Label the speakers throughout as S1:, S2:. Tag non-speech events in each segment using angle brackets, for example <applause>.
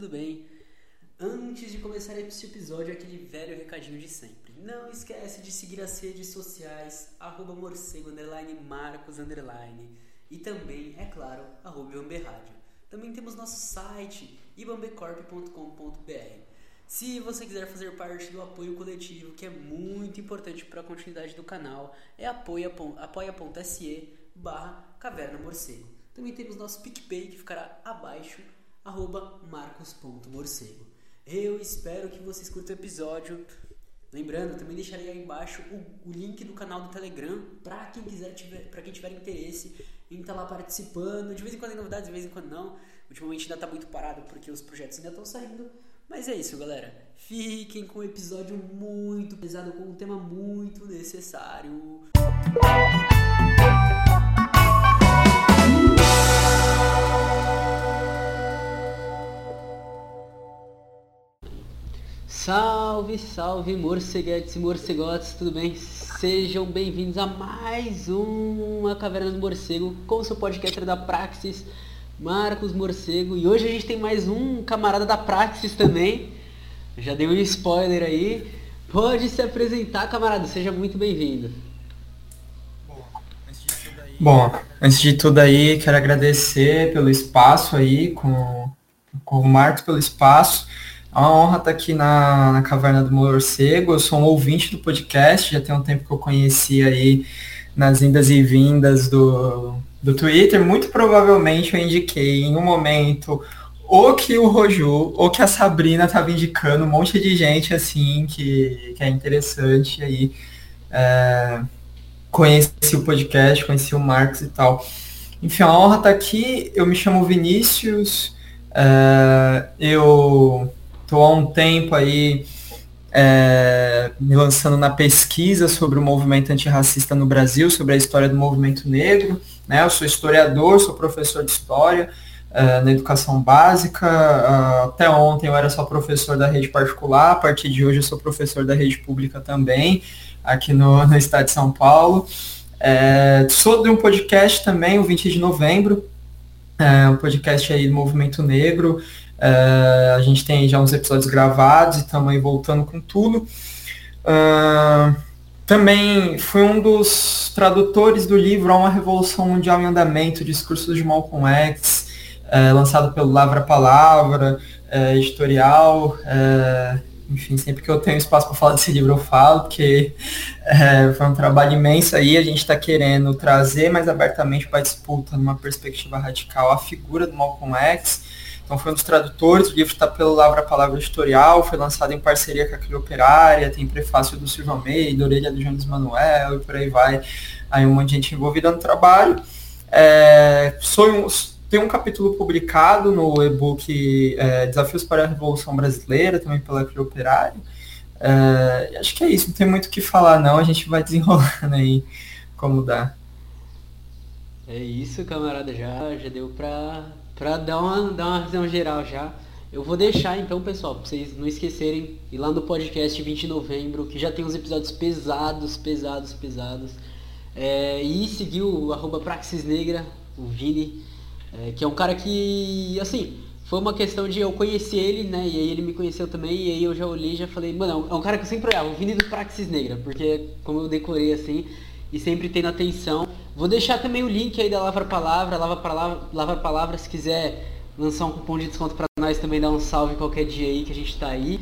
S1: tudo bem? Antes de começar esse episódio, aquele velho recadinho de sempre. Não esquece de seguir as redes sociais, arroba morcego, marcos. E também, é claro, arroba Rádio. Também temos nosso site, ibambecorp.com.br. Se você quiser fazer parte do apoio coletivo, que é muito importante para a continuidade do canal, é apoia.se barra Caverna Morcego. Também temos nosso PicPay que ficará abaixo, arroba marcos.morcego. Eu espero que vocês curtam o episódio. Lembrando, também deixarei aí embaixo o, o link do canal do Telegram para quem quiser tiver, para quem tiver interesse em estar tá lá participando. De vez em quando tem novidades, de vez em quando não. Ultimamente ainda está muito parado porque os projetos ainda estão saindo. Mas é isso, galera. Fiquem com um episódio muito pesado, com um tema muito necessário. Música Salve, salve, morceguetes e morcegotes, tudo bem? Sejam bem-vindos a mais uma Caverna do Morcego com o seu podcaster da Praxis, Marcos Morcego. E hoje a gente tem mais um camarada da Praxis também. Já dei um spoiler aí. Pode se apresentar, camarada, seja muito bem-vindo.
S2: Bom, antes de tudo aí, quero agradecer pelo espaço aí, com, com o Marcos pelo espaço. É uma honra estar aqui na, na Caverna do Morcego. Eu sou um ouvinte do podcast, já tem um tempo que eu conheci aí nas indas e vindas do, do Twitter. Muito provavelmente eu indiquei em um momento ou que o Roju ou que a Sabrina estava indicando um monte de gente assim que, que é interessante aí. É, conheci o podcast, conheci o Marcos e tal. Enfim, a honra estar aqui. Eu me chamo Vinícius. É, eu Estou há um tempo aí é, me lançando na pesquisa sobre o movimento antirracista no Brasil, sobre a história do movimento negro. Né? Eu sou historiador, sou professor de história é, na educação básica. Uh, até ontem eu era só professor da rede particular, a partir de hoje eu sou professor da rede pública também, aqui no, no estado de São Paulo. É, sou de um podcast também, o 20 de novembro, é, um podcast aí do movimento negro. Uh, a gente tem já uns episódios gravados e estamos aí voltando com tudo. Uh, também fui um dos tradutores do livro Há uma Revolução Mundial em Andamento, Discursos de Malcolm X, uh, lançado pelo Lavra Palavra, editorial. enfim, sempre que eu tenho espaço para falar desse livro eu falo, porque foi um trabalho imenso aí, a gente está querendo trazer mais abertamente para a disputa, numa perspectiva radical, a figura do Malcolm X, então foi um dos tradutores, o livro está pelo Lavra Palavra Editorial, foi lançado em parceria com a Cria Operária, tem prefácio do Silvio Almeida, orelha do Jones Manuel e por aí vai. Aí um monte de gente envolvida no trabalho. É, um, tem um capítulo publicado no e-book é, Desafios para a Revolução Brasileira, também pela Cria Operária. É, acho que é isso, não tem muito o que falar não, a gente vai <laughs> desenrolando aí como dá.
S1: É isso, camarada, já, já deu para para dar uma, dar uma visão geral já. Eu vou deixar então, pessoal, para vocês não esquecerem, ir lá no podcast 20 de novembro, que já tem uns episódios pesados, pesados, pesados. É, e seguir o arroba Praxis Negra, o Vini, é, que é um cara que, assim, foi uma questão de eu conhecer ele, né? E aí ele me conheceu também, e aí eu já olhei e já falei, mano, é um cara que eu sempre olhava, o Vini do Praxis Negra, porque como eu decorei assim, e sempre tendo atenção. Vou deixar também o link aí da Lavra Palavra, Lava Palavra, Lavra Palavra, se quiser lançar um cupom de desconto para nós também dar um salve qualquer dia aí que a gente está aí.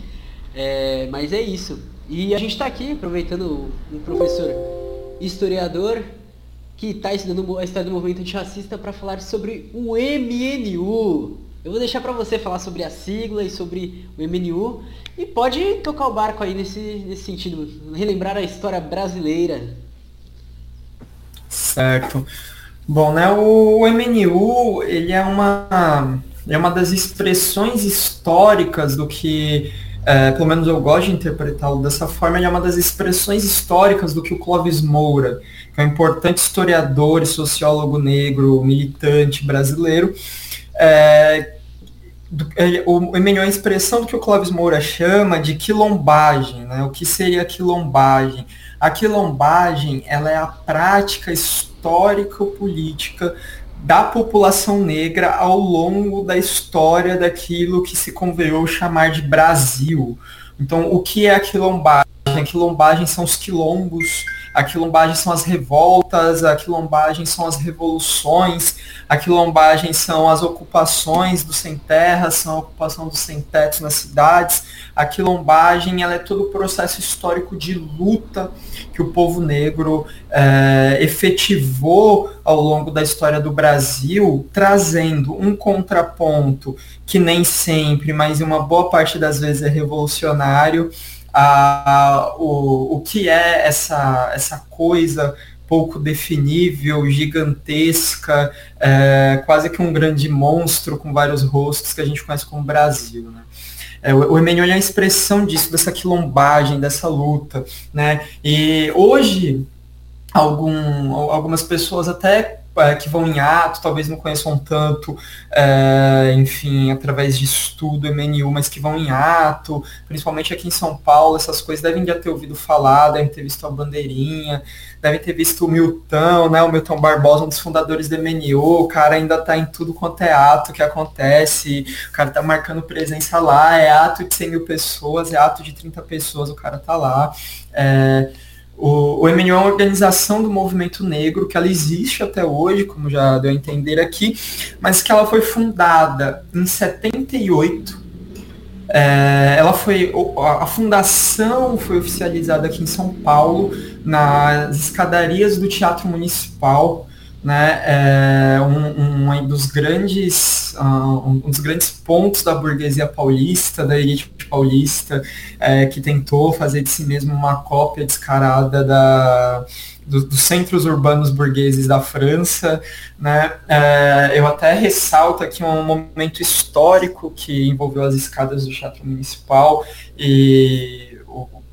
S1: É, mas é isso. E a gente está aqui aproveitando um professor historiador que está estudando a história do movimento antirracista para falar sobre o MNU. Eu vou deixar para você falar sobre a sigla e sobre o MNU e pode tocar o barco aí nesse, nesse sentido, relembrar a história brasileira
S2: Certo. Bom, né, o MNU, ele é uma, é uma das expressões históricas do que, é, pelo menos eu gosto de interpretá-lo dessa forma, ele é uma das expressões históricas do que o Clóvis Moura, que é um importante historiador e sociólogo negro, militante brasileiro, é, o MNU é a expressão do que o Clóvis Moura chama de quilombagem, né? O que seria quilombagem? A quilombagem ela é a prática histórico-política da população negra ao longo da história daquilo que se convenhou chamar de Brasil. Então, o que é a quilombagem? A quilombagem são os quilombos, a quilombagem são as revoltas, a quilombagem são as revoluções, a quilombagem são as ocupações dos sem terra, são a ocupação dos sem tetos nas cidades. A quilombagem ela é todo o processo histórico de luta que o povo negro é, efetivou ao longo da história do Brasil, trazendo um contraponto que nem sempre, mas uma boa parte das vezes é revolucionário, a, o, o que é essa, essa coisa pouco definível, gigantesca, é, quase que um grande monstro com vários rostos que a gente conhece como Brasil. Né? É, o Emmanuel é a expressão disso, dessa quilombagem, dessa luta. Né? E hoje, algum, algumas pessoas até é, que vão em ato, talvez não conheçam tanto, é, enfim, através de estudo MNU, mas que vão em ato, principalmente aqui em São Paulo, essas coisas devem já ter ouvido falar, devem ter visto a bandeirinha, devem ter visto o Milton, né, o Milton Barbosa, um dos fundadores do MNU, o cara ainda tá em tudo quanto é ato que acontece, o cara tá marcando presença lá, é ato de 100 mil pessoas, é ato de 30 pessoas, o cara tá lá. É, o, o MNU é uma organização do movimento negro que ela existe até hoje, como já deu a entender aqui, mas que ela foi fundada em 78. É, ela foi a fundação foi oficializada aqui em São Paulo nas escadarias do Teatro Municipal né, é um, um, dos grandes, uh, um dos grandes pontos da burguesia paulista, da elite paulista, é, que tentou fazer de si mesmo uma cópia descarada da, do, dos centros urbanos burgueses da França. Né? É, eu até ressalto aqui um momento histórico que envolveu as escadas do Teatro Municipal e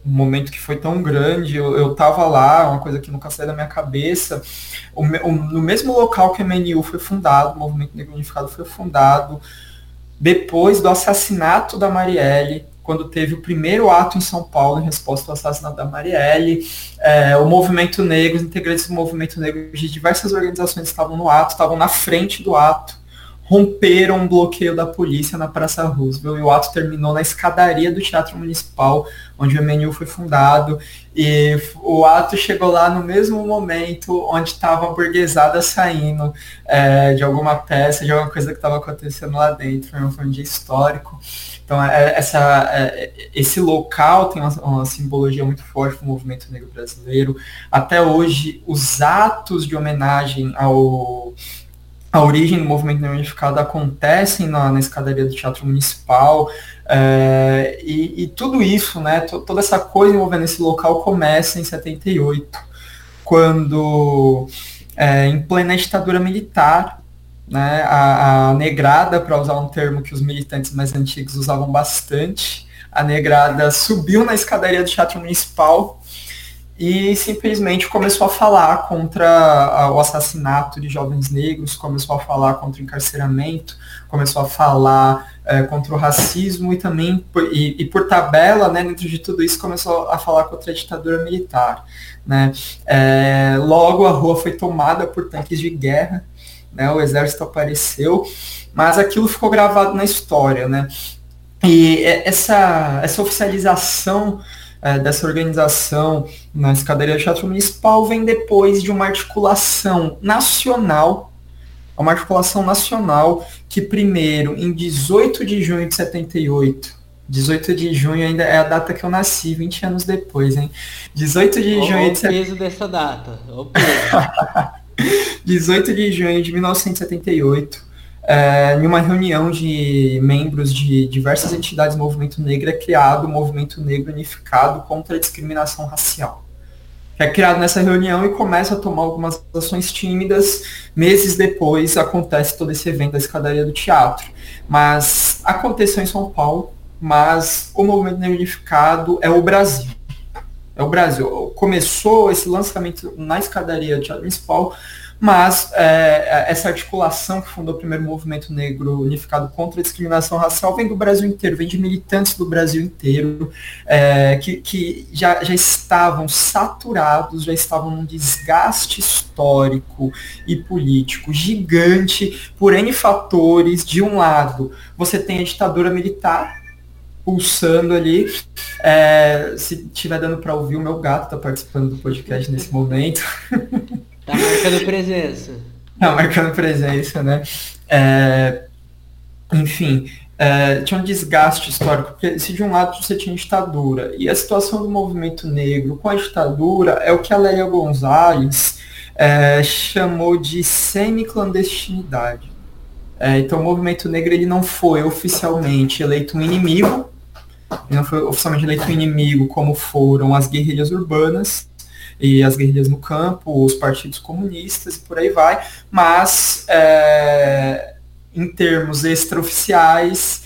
S2: um momento que foi tão grande, eu, eu tava lá, uma coisa que nunca saiu da minha cabeça, o, o, no mesmo local que a MNU foi fundado, o Movimento Negro Unificado foi fundado, depois do assassinato da Marielle, quando teve o primeiro ato em São Paulo em resposta ao assassinato da Marielle, é, o movimento negro, os integrantes do movimento negro de diversas organizações estavam no ato, estavam na frente do ato, romperam um bloqueio da polícia na Praça Roosevelt e o ato terminou na escadaria do Teatro Municipal, onde o MNU foi fundado. E o ato chegou lá no mesmo momento onde estava a burguesada saindo é, de alguma peça, de alguma coisa que estava acontecendo lá dentro. Foi um dia histórico. Então, é, essa, é, esse local tem uma, uma, simbologia muito forte para o movimento negro brasileiro. Até hoje, os atos de homenagem ao a origem do movimento negro unificado acontecem na, na escadaria do Teatro Municipal, é, e, e, tudo isso, né, toda essa coisa envolvendo esse local começa em 78, quando, é, em plena ditadura militar, né, a, a negrada, para usar um termo que os militantes mais antigos usavam bastante, a negrada subiu na escadaria do Teatro Municipal e simplesmente começou a falar contra o assassinato de jovens negros, começou a falar contra o encarceramento, começou a falar é, contra o racismo e também, e, e, por tabela, né, dentro de tudo isso, começou a falar contra a ditadura militar. Né? É, logo a rua foi tomada por tanques de guerra, né, o exército apareceu, mas aquilo ficou gravado na história. Né? E essa, essa oficialização é, dessa organização na escadaria do Teatro Municipal vem depois de uma articulação nacional, uma articulação nacional que primeiro, em 18 de junho de 78, 18 de junho ainda é a data que eu nasci, 20 anos depois, hein? 18 de
S1: Olha
S2: junho
S1: o
S2: de
S1: peso dessa data. O peso. <laughs>
S2: 18 de junho de 1978, é, em uma reunião de membros de diversas entidades do movimento negro, é criado o Movimento Negro Unificado contra a Discriminação Racial. É criado nessa reunião e começa a tomar algumas ações tímidas. Meses depois acontece todo esse evento da escadaria do teatro. Mas aconteceu em São Paulo, mas o Movimento Negro Unificado é o Brasil. É o Brasil. Começou esse lançamento na escadaria do Teatro Municipal mas é, essa articulação que fundou o primeiro movimento negro unificado contra a discriminação racial vem do Brasil inteiro, vem de militantes do Brasil inteiro, é, que, que já, já estavam saturados, já estavam num desgaste histórico e político gigante por N fatores. De um lado, você tem a ditadura militar, pulsando ali. É, se estiver dando para ouvir, o meu gato está participando do podcast nesse momento. <laughs>
S1: Tá marcando presença.
S2: Tá marcando presença, né? É, enfim, é, tinha um desgaste histórico, porque se de um lado você tinha ditadura, e a situação do movimento negro com a ditadura é o que a Lélia Gonzalez é, chamou de semi-clandestinidade. É, então o movimento negro ele não foi oficialmente eleito um inimigo, ele não foi oficialmente eleito um inimigo como foram as guerrilhas urbanas e as guerrilhas no campo, os partidos comunistas e por aí vai, mas é, em termos extraoficiais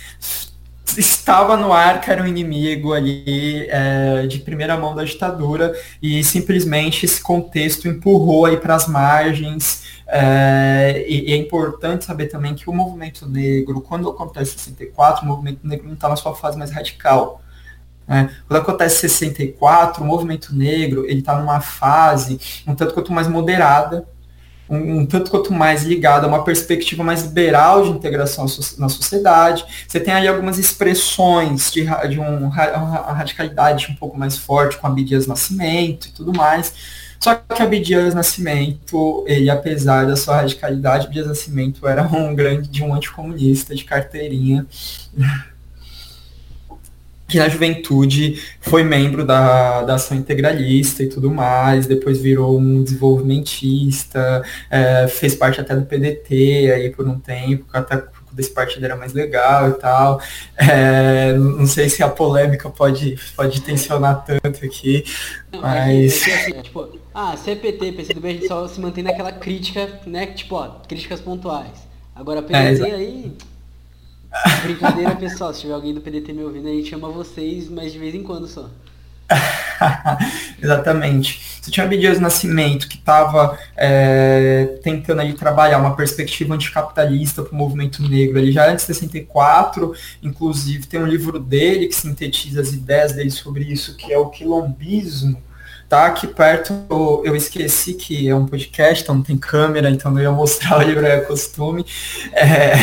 S2: estava no ar que era um inimigo ali é, de primeira mão da ditadura e simplesmente esse contexto empurrou aí para as margens é, e, e, é importante saber também que o movimento negro, quando acontece em 64, o movimento negro não está na sua fase mais radical. Né? Quando acontece em 64, o movimento negro ele está numa fase um tanto quanto mais moderada, um, um, tanto quanto mais ligado a uma perspectiva mais liberal de integração na sociedade. Você tem aí algumas expressões de, de um, uma radicalidade um pouco mais forte com Abdias Nascimento e tudo mais. Só que Abdias Nascimento, ele, apesar da sua radicalidade, Abdias Nascimento era um grande de um anticomunista de carteirinha que na juventude foi membro da, da ação integralista e tudo mais, depois virou um desenvolvimentista, é, fez parte até do PDT aí por um tempo, até desse partido era mais legal e tal. É, não sei se a polêmica pode, pode tensionar tanto aqui, não, mas...
S1: É é assim, tipo, ah, CPT, PCdoB, a gente só se mantém naquela crítica, né, tipo, ó, críticas pontuais. Agora, PDT é, aí Brincadeira, pessoal. Se tiver alguém do PDT me ouvindo, a gente chama vocês, mas de vez em quando só. <laughs>
S2: Exatamente. Você tinha Abdias Nascimento que estava é, tentando ali trabalhar uma perspectiva anticapitalista para o movimento negro. Ele já antes de 64, inclusive, tem um livro dele que sintetiza as ideias dele sobre isso, que é o quilombismo tá aqui perto, eu esqueci que é um podcast, então não tem câmera, então não ia mostrar <laughs> o livro é costume. É...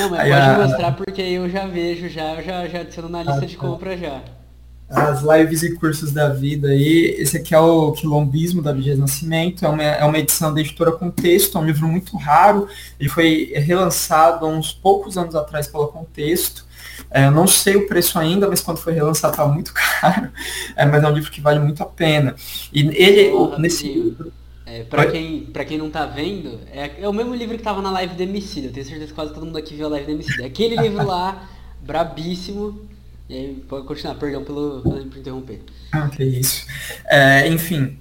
S1: Não, mas Aí, pode a... mostrar porque eu já vejo, já, eu já, já adiciono na lista ah, de compra já.
S2: As lives e cursos da vida aí. Esse aqui é o Quilombismo da Vigés Nascimento, é uma, é uma edição da editora Contexto, é um livro muito raro, ele foi relançado há uns poucos anos atrás pela Contexto. É, eu não sei o preço ainda, mas quando foi relançado estava muito <laughs> caro. É, mas é um livro que vale muito a pena. E ele, oh, nesse livro.
S1: É, para quem, pra quem não tá vendo, é, é o mesmo livro que tava na live do Emicida. Eu tenho certeza que quase todo mundo aqui viu a live do Emicida. É aquele livro lá, <laughs> brabíssimo. E aí, pode continuar, perdão pelo, pelo interromper.
S2: Ah, que isso. É, enfim,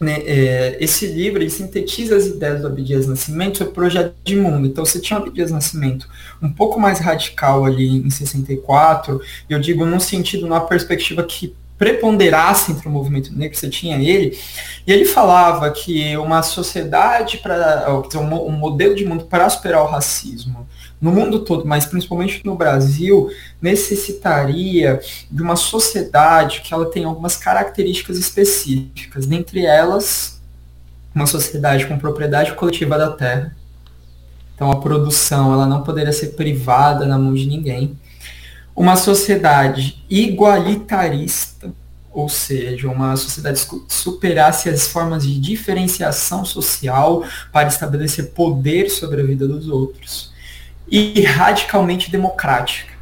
S2: né, é, esse livro sintetiza as ideias do Abdias Nascimento sobre o projeto de mundo. Então você tinha o Abdias Nascimento um pouco mais radical ali em 64, eu digo num sentido, numa perspectiva que preponderasse entre o movimento negro, você tinha ele, e ele falava que uma sociedade para um modelo de mundo para superar o racismo no mundo todo, mas principalmente no Brasil, necessitaria de uma sociedade que ela tem algumas características específicas, dentre elas, uma sociedade com propriedade coletiva da terra. Então a produção ela não poderia ser privada na mão de ninguém. Uma sociedade igualitarista, ou seja, uma sociedade que superasse as formas de diferenciação social para estabelecer poder sobre a vida dos outros e radicalmente democrática,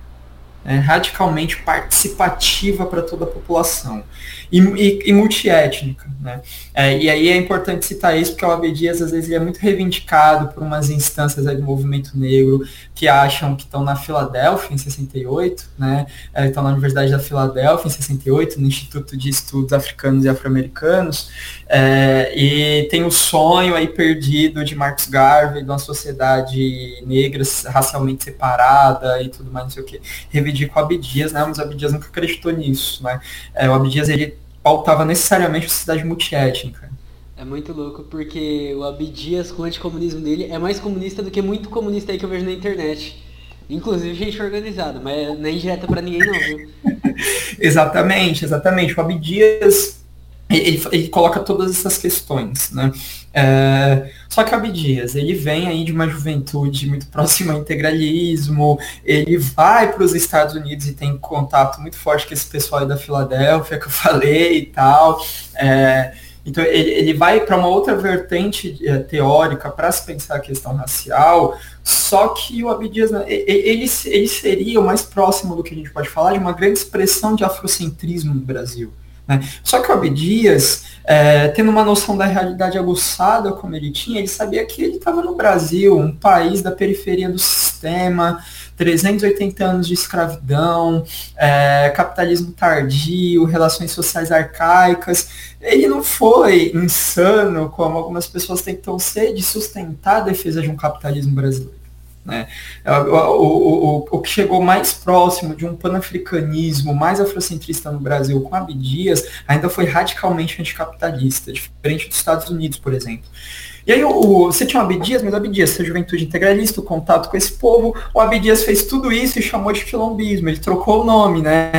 S2: né? radicalmente participativa para toda a população e, e, e multiétnica. Né? É, e aí é importante citar isso porque o Abdias às vezes ele é muito reivindicado por umas instâncias do movimento negro que acham que estão na Filadélfia em 68, né? É, estão na Universidade da Filadélfia em 68, no Instituto de Estudos Africanos e Afro-Americanos, é, e tem o sonho aí perdido de Marcus Garvey de uma sociedade negra racialmente separada e tudo mais, não sei o que. Reivindica o Abdias, né? Mas o Abdias nunca acreditou nisso, né? É, o Abdias ele pautava necessariamente a sociedade multiétnica.
S1: É muito louco, porque o Abdias, com o anticomunismo dele, é mais comunista do que muito comunista aí que eu vejo na internet. Inclusive gente organizada, mas não é indireta pra ninguém não, viu? <laughs>
S2: exatamente, exatamente. O Abdias, ele, ele coloca todas essas questões, né? É, só que o Abdias, ele vem aí de uma juventude muito próxima ao integralismo, ele vai para os Estados Unidos e tem contato muito forte com esse pessoal aí da Filadélfia que eu <laughs> falei e tal. É, então, ele, ele vai para uma outra vertente é, teórica para se pensar a questão racial, só que o Abdias, né, ele, ele seria o mais próximo do que a gente pode falar de uma grande expressão de afrocentrismo no Brasil. Né? Só que o Abdias, é, tendo uma noção da realidade aguçada como ele tinha, ele sabia que ele estava no Brasil, um país da periferia do sistema, 380 anos de escravidão, é, capitalismo tardio, relações sociais arcaicas. Ele não foi insano, como algumas pessoas tentam ser, de sustentar a defesa de um capitalismo brasileiro. Né? É, o, o, o, o, que chegou mais próximo de um panafricanismo mais afrocentrista no Brasil com Abdias ainda foi radicalmente anticapitalista, diferente dos Estados Unidos, por exemplo. E aí você tinha o Abdias, mas o Abdias, essa juventude integralista, o contato com esse povo, o Abdias fez tudo isso e chamou de quilombismo, ele trocou o nome, né,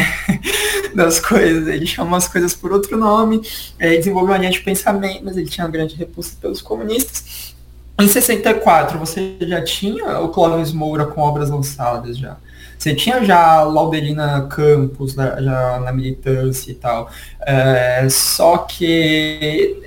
S2: <laughs> das coisas, ele chamou as coisas por outro nome, é, desenvolveu uma linha de pensamento, mas ele tinha uma grande repulsa pelos comunistas, em 64, você já tinha o Clóvis Moura com obras lançadas já. Você tinha já Laudelina Campos já, já na militância e tal. É, só que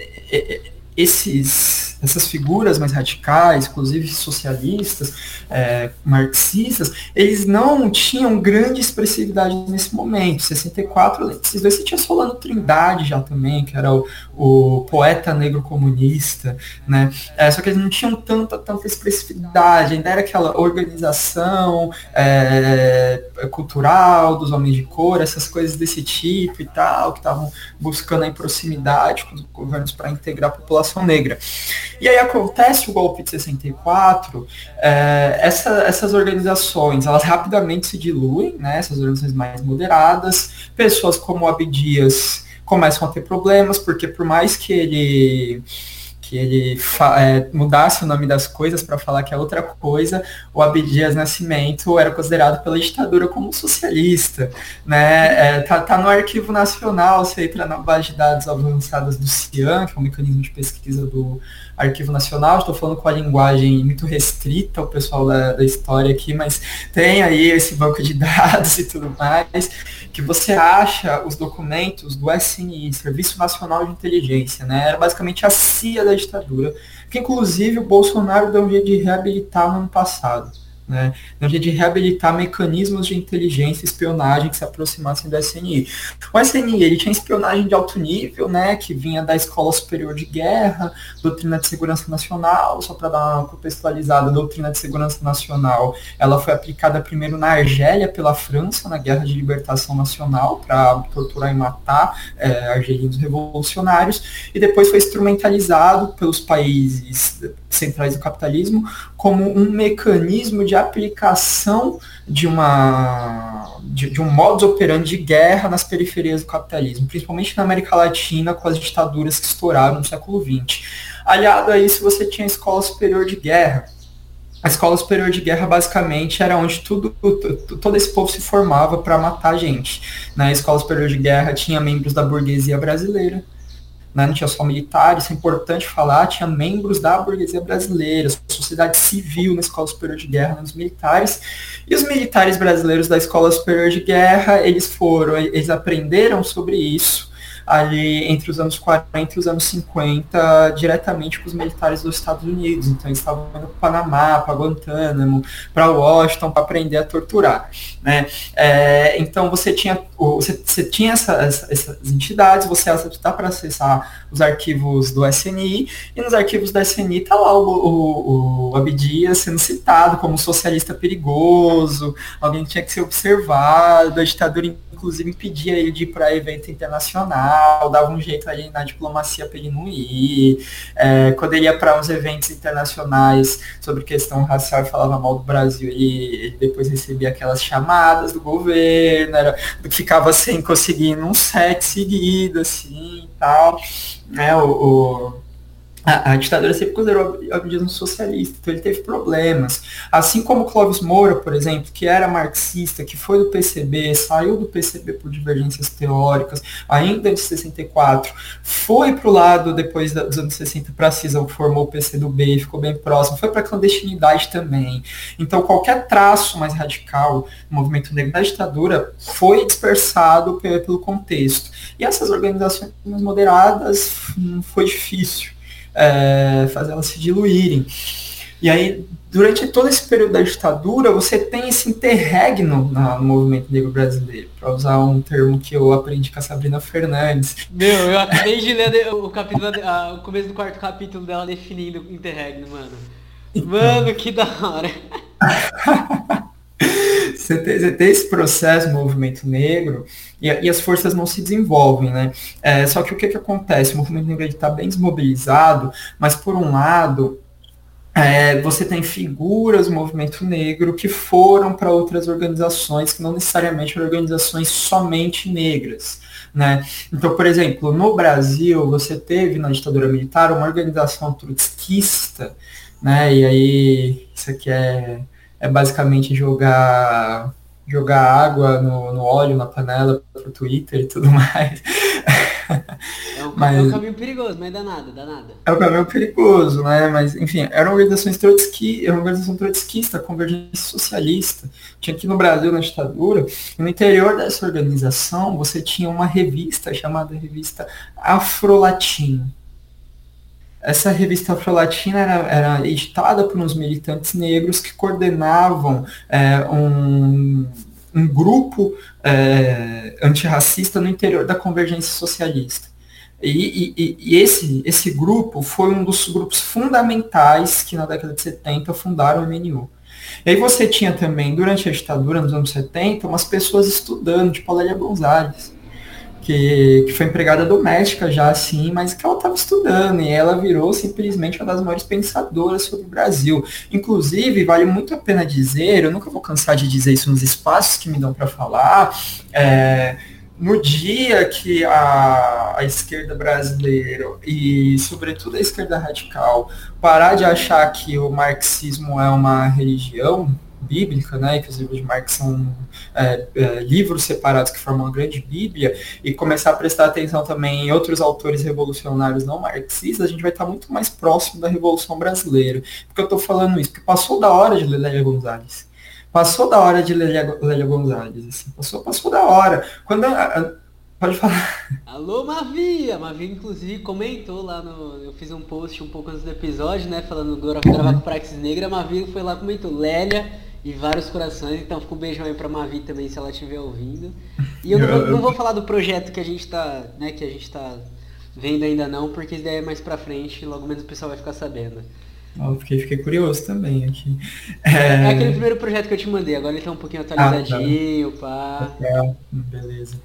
S2: esses essas figuras mais radicais, inclusive socialistas, é, marxistas, eles não tinham grande expressividade nesse momento. 64, esses dois você tinha Solano Trindade já também, que era o, o poeta negro comunista, né? É, só que eles não tinham tanta, tanta expressividade, ainda era aquela organização é, cultural dos homens de cor, essas coisas desse tipo e tal, que estavam buscando a proximidade com os governos para integrar a população negra. E aí acontece o golpe de 64, é, essa, essas organizações, elas rapidamente se diluem, né, essas organizações mais moderadas, pessoas como Abdias começam a ter problemas, porque por mais que ele que ele é, mudasse o nome das coisas para falar que é outra coisa, o Abdias Nascimento era considerado pela ditadura como socialista. Né? É, tá, tá no Arquivo Nacional, você entra na base de dados avançadas do CIAN, que é um mecanismo de pesquisa do Arquivo Nacional, estou falando com a linguagem muito restrita, o pessoal da, da, história aqui, mas tem aí esse banco de <laughs> dados e tudo mais, que você acha os documentos do SNI, Serviço Nacional de Inteligência, né? Era basicamente a CIA da ditadura, que inclusive o Bolsonaro deu um jeito de reabilitar no ano passado né, no de reabilitar mecanismos de inteligência e espionagem que se aproximassem do SNI. O SNI ele tinha espionagem de alto nível, né, que vinha da Escola Superior de Guerra, doutrina de segurança nacional, só para dar uma contextualizada, a doutrina de segurança nacional, ela foi aplicada primeiro na Argélia pela França, na Guerra de Libertação Nacional, para torturar e matar é, argelinos revolucionários, e depois foi instrumentalizado pelos países centrais do capitalismo como um mecanismo de aplicação de, uma, de, de um modus operandi de guerra nas periferias do capitalismo, principalmente na América Latina, com as ditaduras que estouraram no século XX. Aliado a isso, você tinha a Escola Superior de Guerra, a escola superior de guerra basicamente era onde tudo, todo esse povo se formava para matar gente. Na escola superior de guerra tinha membros da burguesia brasileira, né, não tinha só militares, é importante falar, tinha membros da burguesia brasileira, sociedade civil na Escola Superior de Guerra, nos militares, e os militares brasileiros da Escola Superior de Guerra, eles foram, eles aprenderam sobre isso, ali entre os anos 40 e os anos 50 diretamente com os militares dos Estados Unidos. Então eles estavam indo para Panamá, para Guantánamo, para Washington para aprender a torturar. Né? É, então você tinha, você, você tinha essas, essas entidades, você dá para acessar os arquivos do SNI, e nos arquivos do SNI está lá o, o, o Abdias sendo citado como socialista perigoso, alguém que tinha que ser observado, a ditadura inclusive impedia ele de ir para evento internacional, dava um jeito ali na diplomacia para ele não ir. É, quando ele ia para uns eventos internacionais sobre questão racial e falava mal do Brasil, ele, ele depois recebia aquelas chamadas do governo, era, ficava sem conseguir um set seguido, assim, tal. É, o, o a, a, ditadura sempre considerou o abismo socialista, então ele teve problemas. Assim como Clóvis Moura, por exemplo, que era marxista, que foi do PCB, saiu do PCB por divergências teóricas, ainda em 64, foi para o lado, depois dos anos 60, para a CISA, formou o PCdoB, ficou bem próximo, foi para a clandestinidade também. Então, qualquer traço mais radical do movimento negro da ditadura foi dispersado pelo contexto. E essas organizações moderadas, hum, foi difícil é, fazer elas se diluírem. E aí, durante todo esse período da ditadura, você tem esse interregno no movimento negro brasileiro, para usar um termo que eu aprendi com a Sabrina Fernandes.
S1: Meu, eu acabei de ler o, capítulo, o começo do quarto capítulo dela definindo interregno, mano. Mano, que da hora. <laughs>
S2: você, tem, você tem esse processo movimento negro e, e, as forças não se desenvolvem, né? É, só que o que, que acontece? O movimento negro está bem desmobilizado, mas por um lado, é, você tem figuras do movimento negro que foram para outras organizações que não necessariamente eram organizações somente negras. Né? Então, por exemplo, no Brasil, você teve na ditadura militar uma organização trotskista, né? e aí isso aqui é é basicamente jogar jogar água no, no óleo, na panela, pro Twitter e tudo <laughs> mais.
S1: É um, mas, é um caminho perigoso, mas dá nada, dá nada.
S2: É um caminho perigoso, né? Mas, enfim, era uma organização trotski, era uma organização trotskista, convergência socialista. Tinha aqui no Brasil, na ditadura, e no interior dessa organização, você tinha uma revista chamada revista Afrolatim essa revista afrolatina era, era editada por uns militantes negros que coordenavam é, um, um grupo é, antirracista no interior da convergência socialista. E, e, e, esse, esse grupo foi um dos grupos fundamentais que na década de 70 fundaram o MNU. E aí você tinha também, durante a ditadura, nos anos 70, umas pessoas estudando, tipo a Lélia Gonzalez que, que foi empregada doméstica já assim, mas que ela estava estudando e ela virou simplesmente uma das maiores pensadoras sobre o Brasil. Inclusive, vale muito a pena dizer, eu nunca vou cansar de dizer isso nos espaços que me dão para falar, é, no dia que a, a, esquerda brasileira e, sobretudo, a esquerda radical parar de achar que o marxismo é uma religião, bíblica, né, que os livros de Marx são é, é, livros separados que formam uma grande bíblia, e começar a prestar atenção também em outros autores revolucionários não marxistas, a gente vai estar muito mais próximo da Revolução Brasileira. Por que eu estou falando isso? Porque passou da hora de Lélia Gonzalez. Passou da hora de Lélia Gonzalez. Assim. Passou, passou da hora. Quando a, a, Pode falar. <laughs>
S1: Alô, Mavi! A Mavi, inclusive, comentou lá no. Eu fiz um post um pouco antes do episódio, né? Falando agora gravar com Praxis Negra. A Mavi foi lá comentou. Lélia e vários corações. Então fica um beijão aí pra Mavi também, se ela estiver ouvindo. E eu não, vou, não vou falar do projeto que a gente tá, né, que a gente tá vendo ainda não, porque isso daí é mais pra frente, logo menos o pessoal vai ficar sabendo.
S2: Eu fiquei, fiquei curioso também aqui.
S1: É... é... aquele primeiro projeto que eu te mandei, agora ele tá um pouquinho atualizadinho, ah, tá. pá.
S2: É, beleza.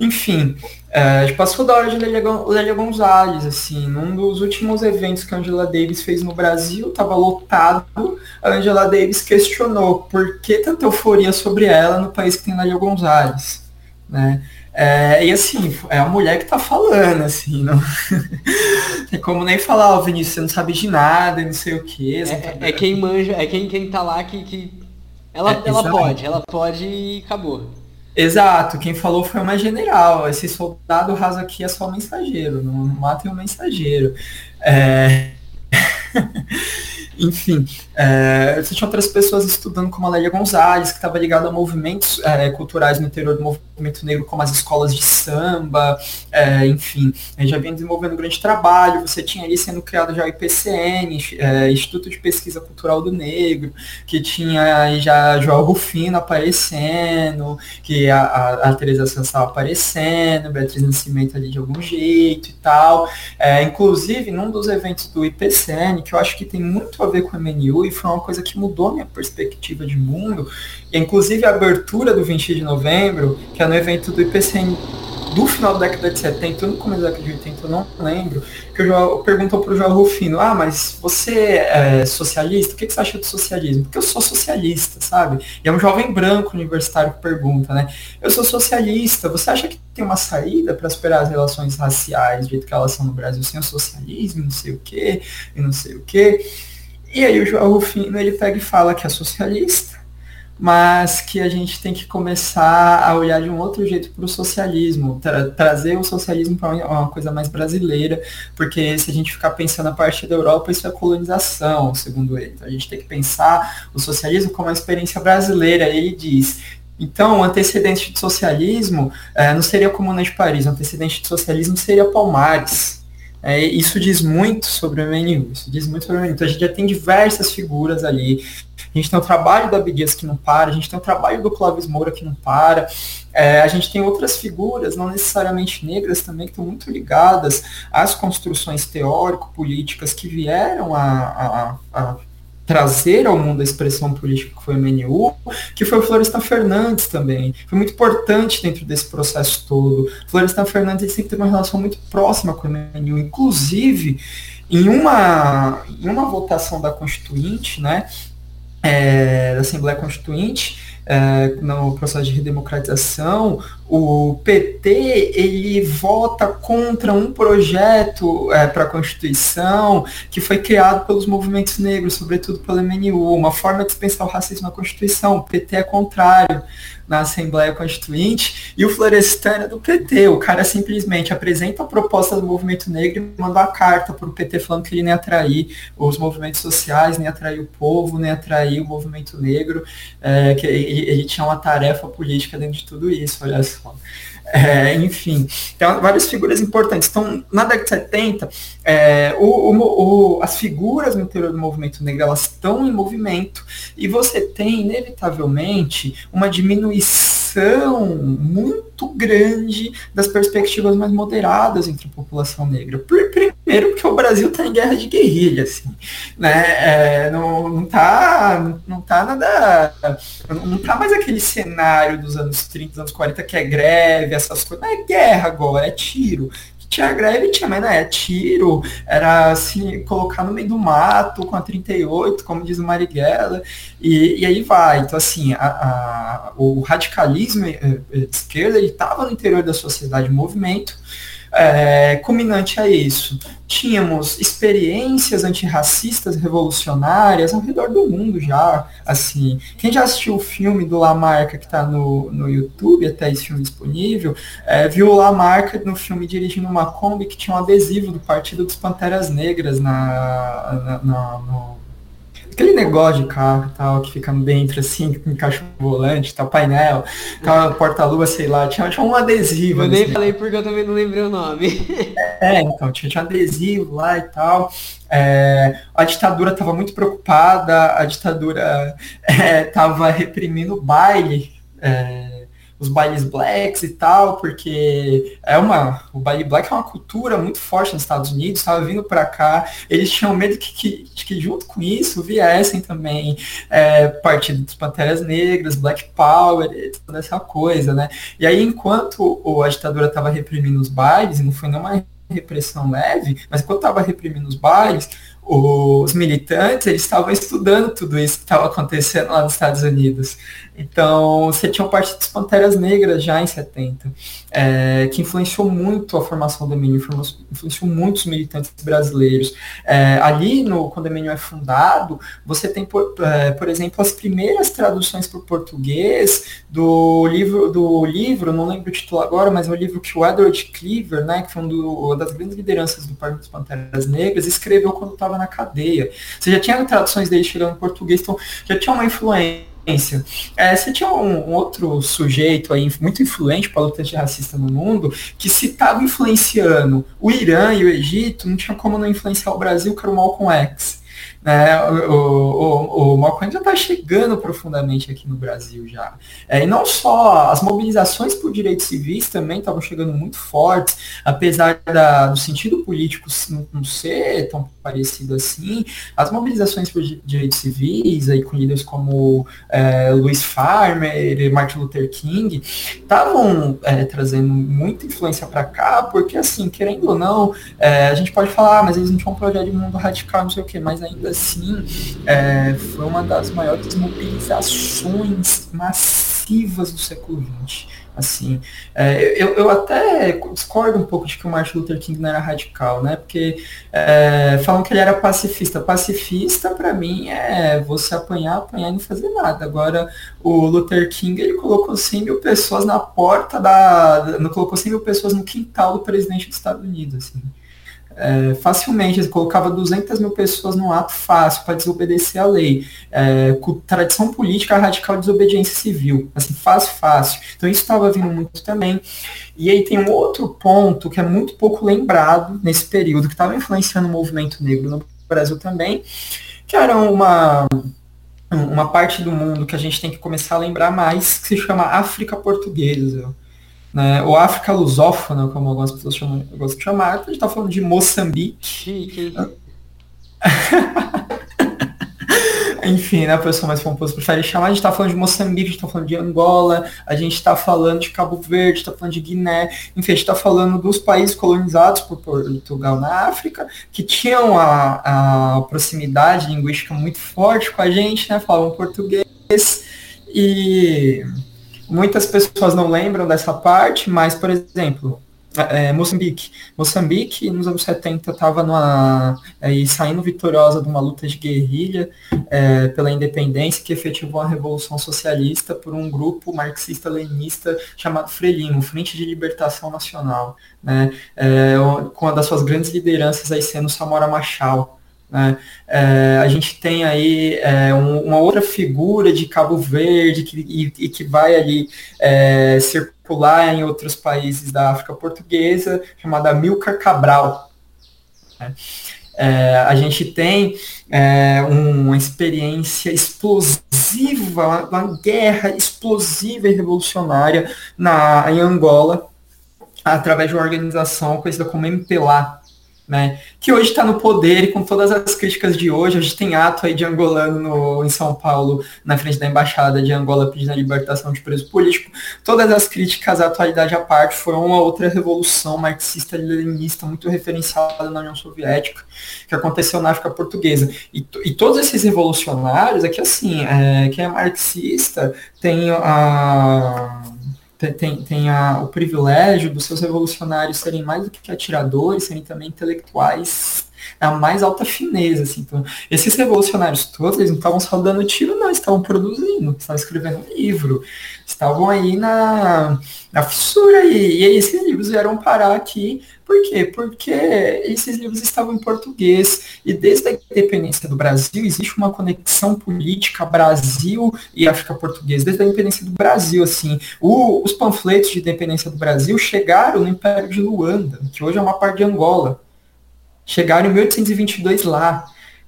S2: Enfim, é, passou da hora de Lélia Gonzalez, assim, num dos últimos eventos que a Angela Davis fez no Brasil, estava lotado, a Angela Davis questionou por que tanta euforia sobre ela no país que tem Lélia Gonzalez, né? É, e assim, é a mulher que tá falando, assim, não <laughs> tem como nem falar, ó, oh, Vinícius, você não sabe de nada, não sei o que.
S1: É, é, é, quem manja, é quem, quem tá lá que. que... Ela, é, ela pode, ela pode e acabou.
S2: Exato, quem falou foi uma general. Esse soldado raso aqui é só mensageiro, não matem o mensageiro. É... <laughs> Enfim, é, você tinha outras pessoas estudando, como a Lélia Gonzalez, que estava ligada a movimentos é, culturais no interior do movimento negro, como as escolas de samba, é, enfim, já vinha desenvolvendo um grande trabalho. Você tinha ali sendo criado já o IPCN, é, Instituto de Pesquisa Cultural do Negro, que tinha já João Rufino aparecendo, que a, a, a Teresa estava aparecendo, Beatriz Nascimento ali de algum jeito e tal. É, inclusive, num dos eventos do IPCN, que eu acho que tem muito a ver com o MNU e foi uma coisa que mudou minha perspectiva de mundo. E, inclusive a abertura do 20 de novembro, que é no evento do IPCN do final da década de 70, no começo da década de 80, eu não lembro, que o João perguntou para o João Rufino, ah, mas você é socialista? O que, que você acha do socialismo? Porque eu sou socialista, sabe? E é um jovem branco universitário que pergunta, né? Eu sou socialista, você acha que tem uma saída para superar as relações raciais do jeito que elas são no Brasil sem o socialismo, não sei o quê, e não sei o quê. E aí o João Rufino, ele pega e fala que é socialista, mas que a gente tem que começar a olhar de um outro jeito para o socialismo, tra trazer o socialismo para uma coisa mais brasileira, porque se a gente ficar pensando a partir da Europa, isso é colonização, segundo ele. Então a gente tem que pensar o socialismo como uma experiência brasileira. Ele diz, então, o antecedente de socialismo é, não seria a Comuna de Paris, o antecedente de socialismo seria Palmares, é, isso diz muito sobre o MNU, isso diz muito sobre o MNU. Então a gente já tem diversas figuras ali. A gente tem o trabalho do Abdias que não para, a gente tem o trabalho do Clóvis Moura que não para. É, a gente tem outras figuras, não necessariamente negras também, que estão muito ligadas às construções teórico-políticas que vieram a, a, a trazer ao mundo a expressão política que foi o MNU, que foi o Florestan Fernandes também. Foi muito importante dentro desse processo todo. Florestan Fernandes sempre teve uma relação muito próxima com o MNU, inclusive em uma, em uma votação da Constituinte, né, é, da Assembleia Constituinte, é, no processo de redemocratização, o PT ele vota contra um projeto é, para a Constituição que foi criado pelos movimentos negros, sobretudo pelo MNU, uma forma de dispensar o racismo na Constituição. O PT é contrário na Assembleia Constituinte, e o Florestan é do PT. O cara simplesmente apresenta a proposta do movimento negro e manda uma carta para o PT falando que ele nem atrair os movimentos sociais, nem atrair o povo, nem atrair o movimento negro, é, que ele, ele tinha uma tarefa política dentro de tudo isso, olha só. É, enfim, tem várias figuras importantes. Então, na década de 70, é, o, o, o, as figuras no interior do movimento negro elas estão em movimento e você tem, inevitavelmente, uma diminuição muito grande das perspectivas mais moderadas entre a população negra. Primeiro porque o Brasil está em guerra de guerrilha, assim, né? É, não, não, tá, não tá nada, não tá mais aquele cenário dos anos 30, anos 40 que é greve, essas coisas. Não é guerra agora, é tiro tinha greve, tinha, mas não é tiro, era assim, colocar no meio do mato com a 38, como diz o Marighella, e, e aí vai. Então, assim, a, a, o radicalismo eh, eh, de esquerda, ele estava no interior da sociedade movimento, é, culminante a isso, tínhamos experiências antirracistas revolucionárias ao redor do mundo já, assim. Quem já assistiu o filme do Lamarca que está no, no YouTube, até esse filme disponível, é, viu o Lamarca no filme dirigindo uma Kombi que tinha um adesivo do Partido dos Panteras Negras na, na, na no, aquele negócio de carro tal, que fica dentro assim, com caixa volante, tá painel, tá porta-luva, sei lá, tinha, tinha um adesivo.
S1: Eu nem falei porque eu também não lembrei o nome. <laughs>
S2: É, então, tinha, tinha um adesivo lá e tal. É, a ditadura estava muito preocupada, a ditadura estava é, reprimindo o baile. É, os bailes blacks e tal, porque é uma, o baile black é uma cultura muito forte nos Estados Unidos, estava vindo para cá, eles tinham medo que, que, que junto com isso viessem também é, Partido dos Panteras Negras, Black Power, toda essa coisa, né? E aí, enquanto o, a ditadura estava reprimindo os bailes, não foi nenhuma repressão leve, mas enquanto estava reprimindo os bailes, os militantes eles estavam estudando tudo isso que estava acontecendo lá nos Estados Unidos. Então, você tinha o Partido das Panteras Negras já em 70, é, que influenciou muito a formação do MNU, influenciou muitos militantes brasileiros. É, ali, no, quando o MNU é fundado, você tem, por, é, por exemplo, as primeiras traduções para o português do livro, do livro, não lembro o título agora, mas é um livro que o Edward Cleaver, né, que foi um do, das grandes lideranças do Partido das Panteras Negras, escreveu quando estava na cadeia. Você já tinha traduções dele chegando em português, então já tinha uma influência é, você tinha um, um, outro sujeito aí muito influente para lutante racista no mundo que se estava influenciando o Irã e o Egito, não tinha como não influenciar o Brasil, que era o Malcolm X. Né? O, o, o Malcolm já está chegando profundamente aqui no Brasil já. É, e não só, as mobilizações por direitos civis também estavam chegando muito fortes, apesar da, do sentido político não, não ser tão parecido assim, as mobilizações por direitos civis, aí com líderes como é, Luiz Farmer Martin Luther King, estavam é, trazendo muita influência para cá, porque assim, querendo ou não, é, a gente pode falar, ah, mas eles não tinham um projeto de mundo radical, não sei o quê, mas ainda assim é, foi uma das maiores mobilizações massivas do século XX. Assim, é, eu, eu até discordo um pouco de que o Martin Luther King não era radical, né? Porque é, falam que ele era pacifista. Pacifista, para mim, é você apanhar, apanhar e não fazer nada. Agora, o Luther King, ele colocou 100 mil pessoas na porta da... Não colocou 100 mil pessoas no quintal do presidente dos Estados Unidos, assim é, facilmente, colocava 200 mil pessoas no ato fácil para desobedecer a lei, é, com tradição política radical de desobediência civil, assim, fácil, fácil. Então isso estava vindo muito também. E aí tem um outro ponto que é muito pouco lembrado nesse período, que estava influenciando o movimento negro no Brasil também, que era uma uma parte do mundo que a gente tem que começar a lembrar mais, que se chama África Portuguesa né, ou África lusófona, como algumas pessoas chamam, gostam de chamar, a gente está falando de Moçambique. <laughs> Enfim, né, a pessoa mais pomposa prefere chamar, a gente está falando de Moçambique, a gente está falando de Angola, a gente está falando de Cabo Verde, está falando de Guiné, enfim, a gente está falando dos países colonizados por Portugal na África, que tinham a, a proximidade linguística muito forte com a gente, né, falavam português, e Muitas pessoas não lembram dessa parte, mas, por exemplo, é, Moçambique. Moçambique, nos anos 70, estava é, saindo vitoriosa de uma luta de guerrilha é, pela independência que efetivou a Revolução Socialista por um grupo marxista-leninista chamado Frelimo, Frente de Libertação Nacional, né, é, com uma das suas grandes lideranças aí sendo Samora Machel. Né? É, a gente tem aí é, um, uma outra figura de Cabo Verde que, e, e que vai ali é, circular em outros países da África Portuguesa, chamada Milka Cabral. Né? É, a gente tem é, uma experiência explosiva, uma, uma guerra explosiva e revolucionária na, em Angola, através de uma organização conhecida como MPLA, né, que hoje está no poder e com todas as críticas de hoje, hoje tem ato aí de angolano no, em São Paulo, na frente da embaixada de Angola pedindo a libertação de preso político. Todas as críticas à atualidade à parte foram uma outra revolução marxista-leninista muito referenciada na União Soviética, que aconteceu na África Portuguesa. E, e todos esses revolucionários, é que assim, é, quem é marxista tem a tem, tem a, o privilégio dos seus revolucionários serem mais do que atiradores, serem também intelectuais a mais alta fineza, assim. Então, esses revolucionários todos, eles não estavam só dando tiro, não, estavam produzindo, estavam escrevendo livro, estavam aí na, na fissura, e, e esses livros vieram parar aqui, por quê? Porque esses livros estavam em português, e desde a independência do Brasil, existe uma conexão política Brasil e África Portuguesa, desde a independência do Brasil, assim, o, os panfletos de independência do Brasil chegaram no Império de Luanda, que hoje é uma parte de Angola, chegaram em 1822 lá,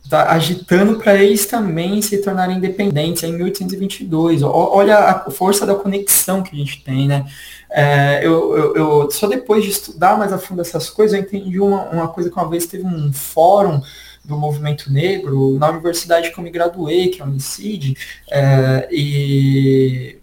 S2: tá, agitando para eles também se tornarem independentes em 1822. Olha a força da conexão que a gente tem, né? É, eu, eu, eu, só depois de estudar mais a fundo essas coisas, eu entendi uma, uma coisa que uma vez teve um fórum do movimento negro na universidade que eu me graduei, que é a Unicid, é, e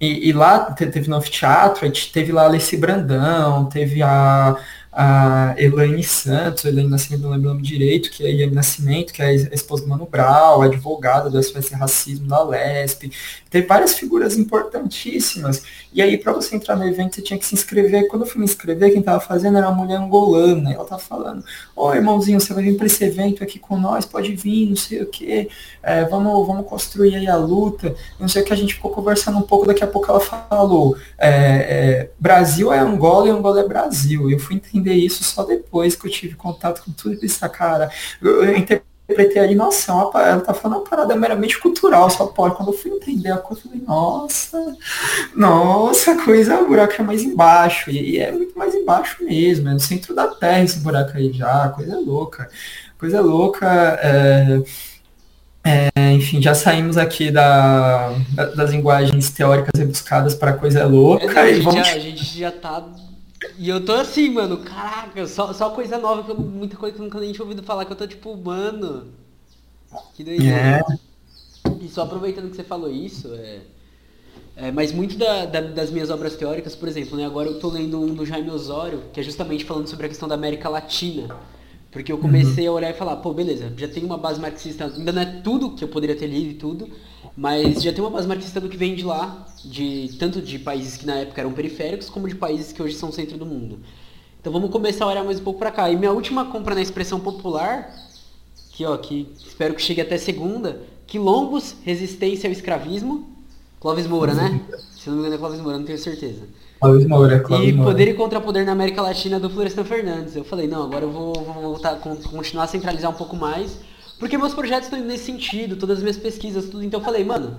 S2: e, e, lá teve no anfiteatro, teve lá a Alessi Brandão, teve a, a Elaine Santos, Elaine Nascimento, não lembro o nome direito, que é Elaine Nascimento, que é a esposa do Mano Brau, advogada do SOS Racismo da LESP. Tem várias figuras importantíssimas. E aí, para você entrar no evento, você tinha que se inscrever. Quando eu fui me inscrever, quem estava fazendo era uma mulher angolana. Ela tava falando, ô irmãozinho, você vai vir para esse evento aqui com nós, pode vir, não sei o quê. É, vamos, vamos construir aí a luta. Não sei o que, a gente ficou conversando um pouco, daqui a pouco ela falou, é, é, Brasil é Angola e Angola é Brasil. Eu fui entender isso só depois que eu tive contato com tudo isso, cara. Eu, eu interpretei ali, nossa, uma, ela tá falando uma parada meramente cultural, só pode. Quando eu fui entender a coisa, eu falei, nossa, nossa, <laughs> coisa, o buraco é mais embaixo. E, e, é muito mais embaixo mesmo, é no centro da terra esse buraco aí já, coisa louca. Coisa louca. É, é, enfim, já saímos aqui da, das linguagens teóricas rebuscadas para coisa louca.
S1: É, gente vamos... a gente já tá E eu tô assim, mano, caraca, só, só coisa nova, que eu, muita coisa que eu nunca nem tinha ouvido falar, que eu tô tipo, mano. Que doideira. É. E só aproveitando que você falou isso, é. É, mas muito da, da, das minhas obras teóricas, por exemplo, né, agora eu estou lendo um do Jaime Osório, que é justamente falando sobre a questão da América Latina. Porque eu comecei uhum. a olhar e falar, pô, beleza, já tem uma base marxista, ainda não é tudo que eu poderia ter lido e tudo, mas já tem uma base marxista do que vem de lá, de tanto de países que na época eram periféricos, como de países que hoje são centro do mundo. Então vamos começar a olhar mais um pouco para cá. E minha última compra na expressão popular, que ó, que espero que chegue até segunda, quilombos, resistência ao escravismo, Clóvis Moura, né? Se não me engano é Clóvis Moura, não tenho certeza.
S2: Moura, Clóvis
S1: E
S2: Moura.
S1: Poder e Contrapoder na América Latina do Florestan Fernandes. Eu falei, não, agora eu vou, vou voltar, continuar a centralizar um pouco mais, porque meus projetos estão nesse sentido, todas as minhas pesquisas, tudo. Então eu falei, mano,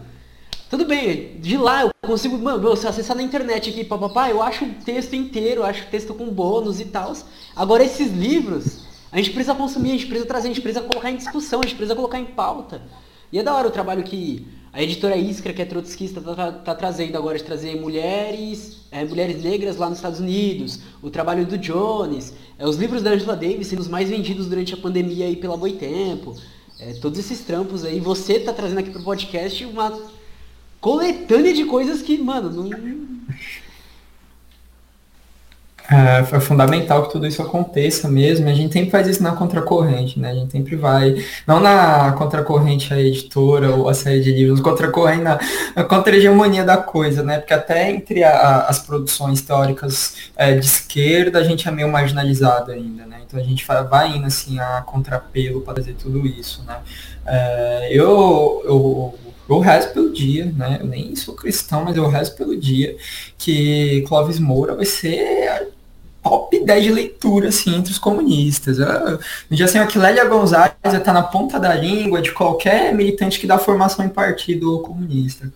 S1: tudo bem, de lá eu consigo, mano, se acessar na internet aqui, papapá, eu acho o texto inteiro, eu acho o texto com bônus e tal. Agora esses livros, a gente precisa consumir, a gente precisa trazer, a gente precisa colocar em discussão, a gente precisa colocar em pauta. E é da hora o trabalho que a editora Iskra, que é trotskista, está tá, tá trazendo agora de trazer mulheres, é, mulheres negras lá nos Estados Unidos, o trabalho do Jones, é, os livros da Angela Davis sendo os mais vendidos durante a pandemia aí pela Boitempo, é, todos esses trampos aí. Você está trazendo aqui pro podcast uma coletânea de coisas que, mano, não,
S2: é, é, fundamental que tudo isso aconteça mesmo. A gente sempre faz isso na contracorrente, né? A gente sempre vai, não na contracorrente a editora ou a série de livros, contracorrente na, na contra-hegemonia da coisa, né? Porque até entre a, as produções teóricas é, de esquerda a gente é meio marginalizado ainda, né? Então a gente vai, vai indo assim a contrapelo para fazer tudo isso, né? É, eu, eu eu rezo pelo dia, né? Eu nem sou cristão, mas eu rezo pelo dia que Clóvis Moura vai ser top 10 de leitura, assim, entre os comunistas. Já sei que Lélia Gonzalez já tá na ponta da língua de qualquer militante que dá formação em partido comunista.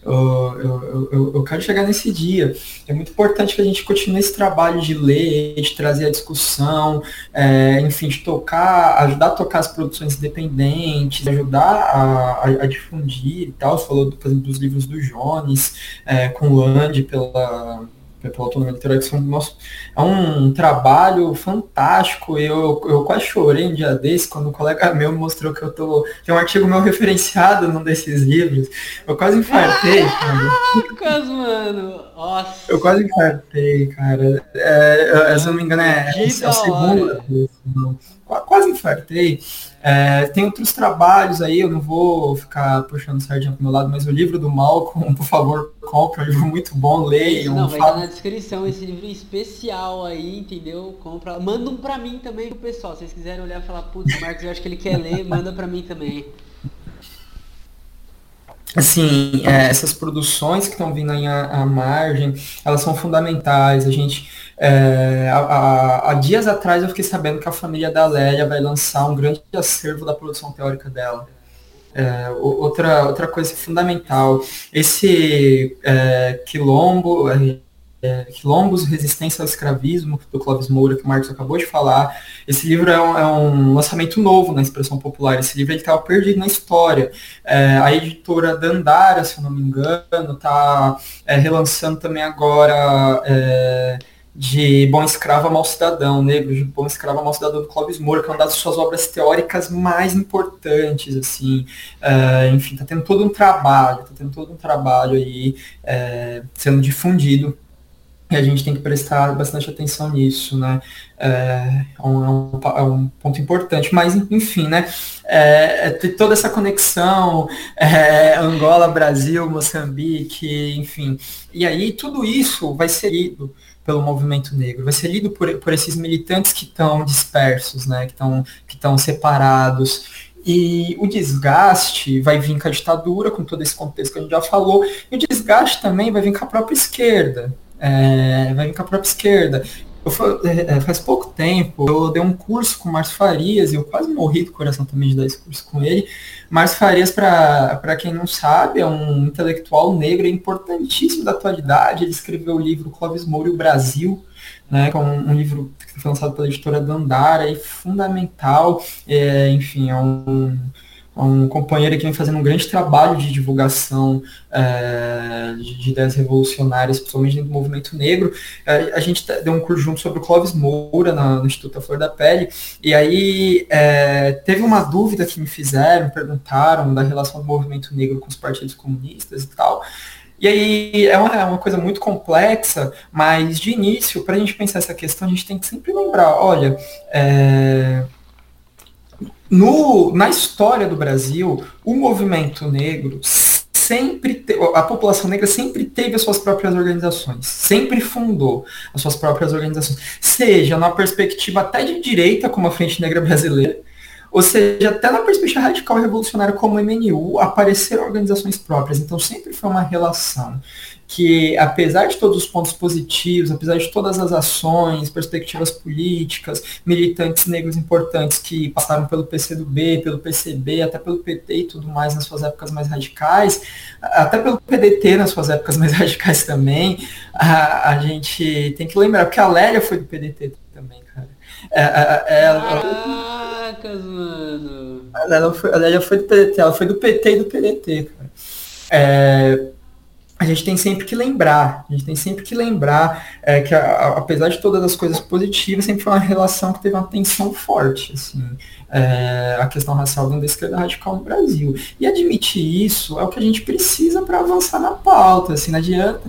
S2: Eu, eu, eu, eu, quero chegar nesse dia. É muito importante que a gente continue esse trabalho de ler, de trazer a discussão, é, enfim, de tocar, ajudar a tocar as produções independentes, ajudar a, a, a difundir e tal. Você falou, por exemplo, dos livros do Jones, é, com o Land pela pela autonomia literária, são, nossa, é um trabalho fantástico. Eu, eu quase chorei um dia desse, quando um colega meu me mostrou que eu tô. Tem um artigo meu <laughs> referenciado num desses livros. Eu quase infartei,
S1: cara. mano. Nossa.
S2: Eu quase infartei, cara. É, se eu não me engano, é, é, é a segunda. Quase infartei. É, tem outros trabalhos aí, eu não vou ficar puxando sardinha pro meu lado, mas o livro do Malcolm, por favor, compre, é um livro muito bom, leiam.
S1: Não, vai estar na descrição esse livro especial aí, entendeu? Compra. Manda um pra mim também pro pessoal. Se vocês quiserem olhar e falar, putz, Marcos, eu acho que ele quer ler, <laughs> manda pra mim também.
S2: Assim, é, essas produções que estão vindo aí à, à margem, elas são fundamentais. A gente é, há, há, dias atrás eu fiquei sabendo que a família da Lélia vai lançar um grande acervo da produção teórica dela. É, outra, outra coisa fundamental, esse é, quilombo, é, é, Quilombos, Resistência ao Escravismo, do Clóvis Moura, que o Marcos acabou de falar. Esse livro é um, é um lançamento novo na expressão popular. Esse livro estava perdido na história. É, a editora Dandara, se eu não me engano, está é, relançando também agora é, de Bom Escravo a Mal Cidadão, Negro de Bom Escravo a Mal Cidadão do Clóvis Moura, que é uma das suas obras teóricas mais importantes, assim, uh, enfim, está tendo todo um trabalho, está tendo todo um trabalho aí uh, sendo difundido e a gente tem que prestar bastante atenção nisso, né? É um, um, é um ponto importante. Mas, enfim, né? É, toda essa conexão, é, Angola, Brasil, Moçambique, enfim. E aí tudo isso vai ser lido pelo movimento negro, vai ser lido por, por esses militantes que estão dispersos, né? Que estão que separados. E o desgaste vai vir com a ditadura, com todo esse contexto que a gente já falou, e o desgaste também vai vir com a própria esquerda, é, vai vir com a própria esquerda. Eu, é, é, faz pouco tempo, eu dei um curso com o Márcio Farias, e eu quase morri do coração também de dar esse curso com ele. Márcio Farias, para quem não sabe, é um intelectual negro importantíssimo da atualidade. Ele escreveu o livro Clóvis Moura e o Brasil, né, que é um, um, livro que foi lançado pela editora Dandara, e fundamental. É, enfim, é um um companheiro que vem fazendo um grande trabalho de divulgação é, de, de, ideias revolucionárias, principalmente dentro do movimento negro. É, a gente deu um curso junto sobre o Clóvis Moura na, no Instituto Flor da Pele, e aí é, teve uma dúvida que me fizeram, perguntaram da relação do movimento negro com os partidos comunistas e tal. E aí é uma, é uma coisa muito complexa, mas de início, para a gente pensar essa questão, a gente tem que sempre lembrar, olha, é, no, na história do Brasil, o movimento negro sempre te, a população negra sempre teve as suas próprias organizações, sempre fundou as suas próprias organizações, seja na perspectiva até de direita, como a Frente Negra Brasileira, ou seja, até na perspectiva radical revolucionária como o MNU, apareceram organizações próprias. Então sempre foi uma relação que, apesar de todos os pontos positivos, apesar de todas as ações, perspectivas políticas, militantes negros importantes que passaram pelo PCdoB, pelo PCB, até pelo PT e tudo mais nas suas épocas mais radicais, até pelo PDT nas suas épocas mais <laughs> radicais também, a, a gente tem que lembrar, porque a Lélia foi do PDT também, cara. É, é,
S1: ela, Caracas, mano.
S2: Ela, foi, ela já foi do PDT, ela foi do PT e do PDT, cara. É, a gente tem sempre que lembrar, a gente tem sempre que lembrar é, que a, a, apesar de todas as coisas positivas, sempre foi uma relação que teve uma tensão forte, assim, é, a questão racial dentro da esquerda radical no Brasil. E admitir isso é o que a gente precisa para avançar na pauta, assim, não adianta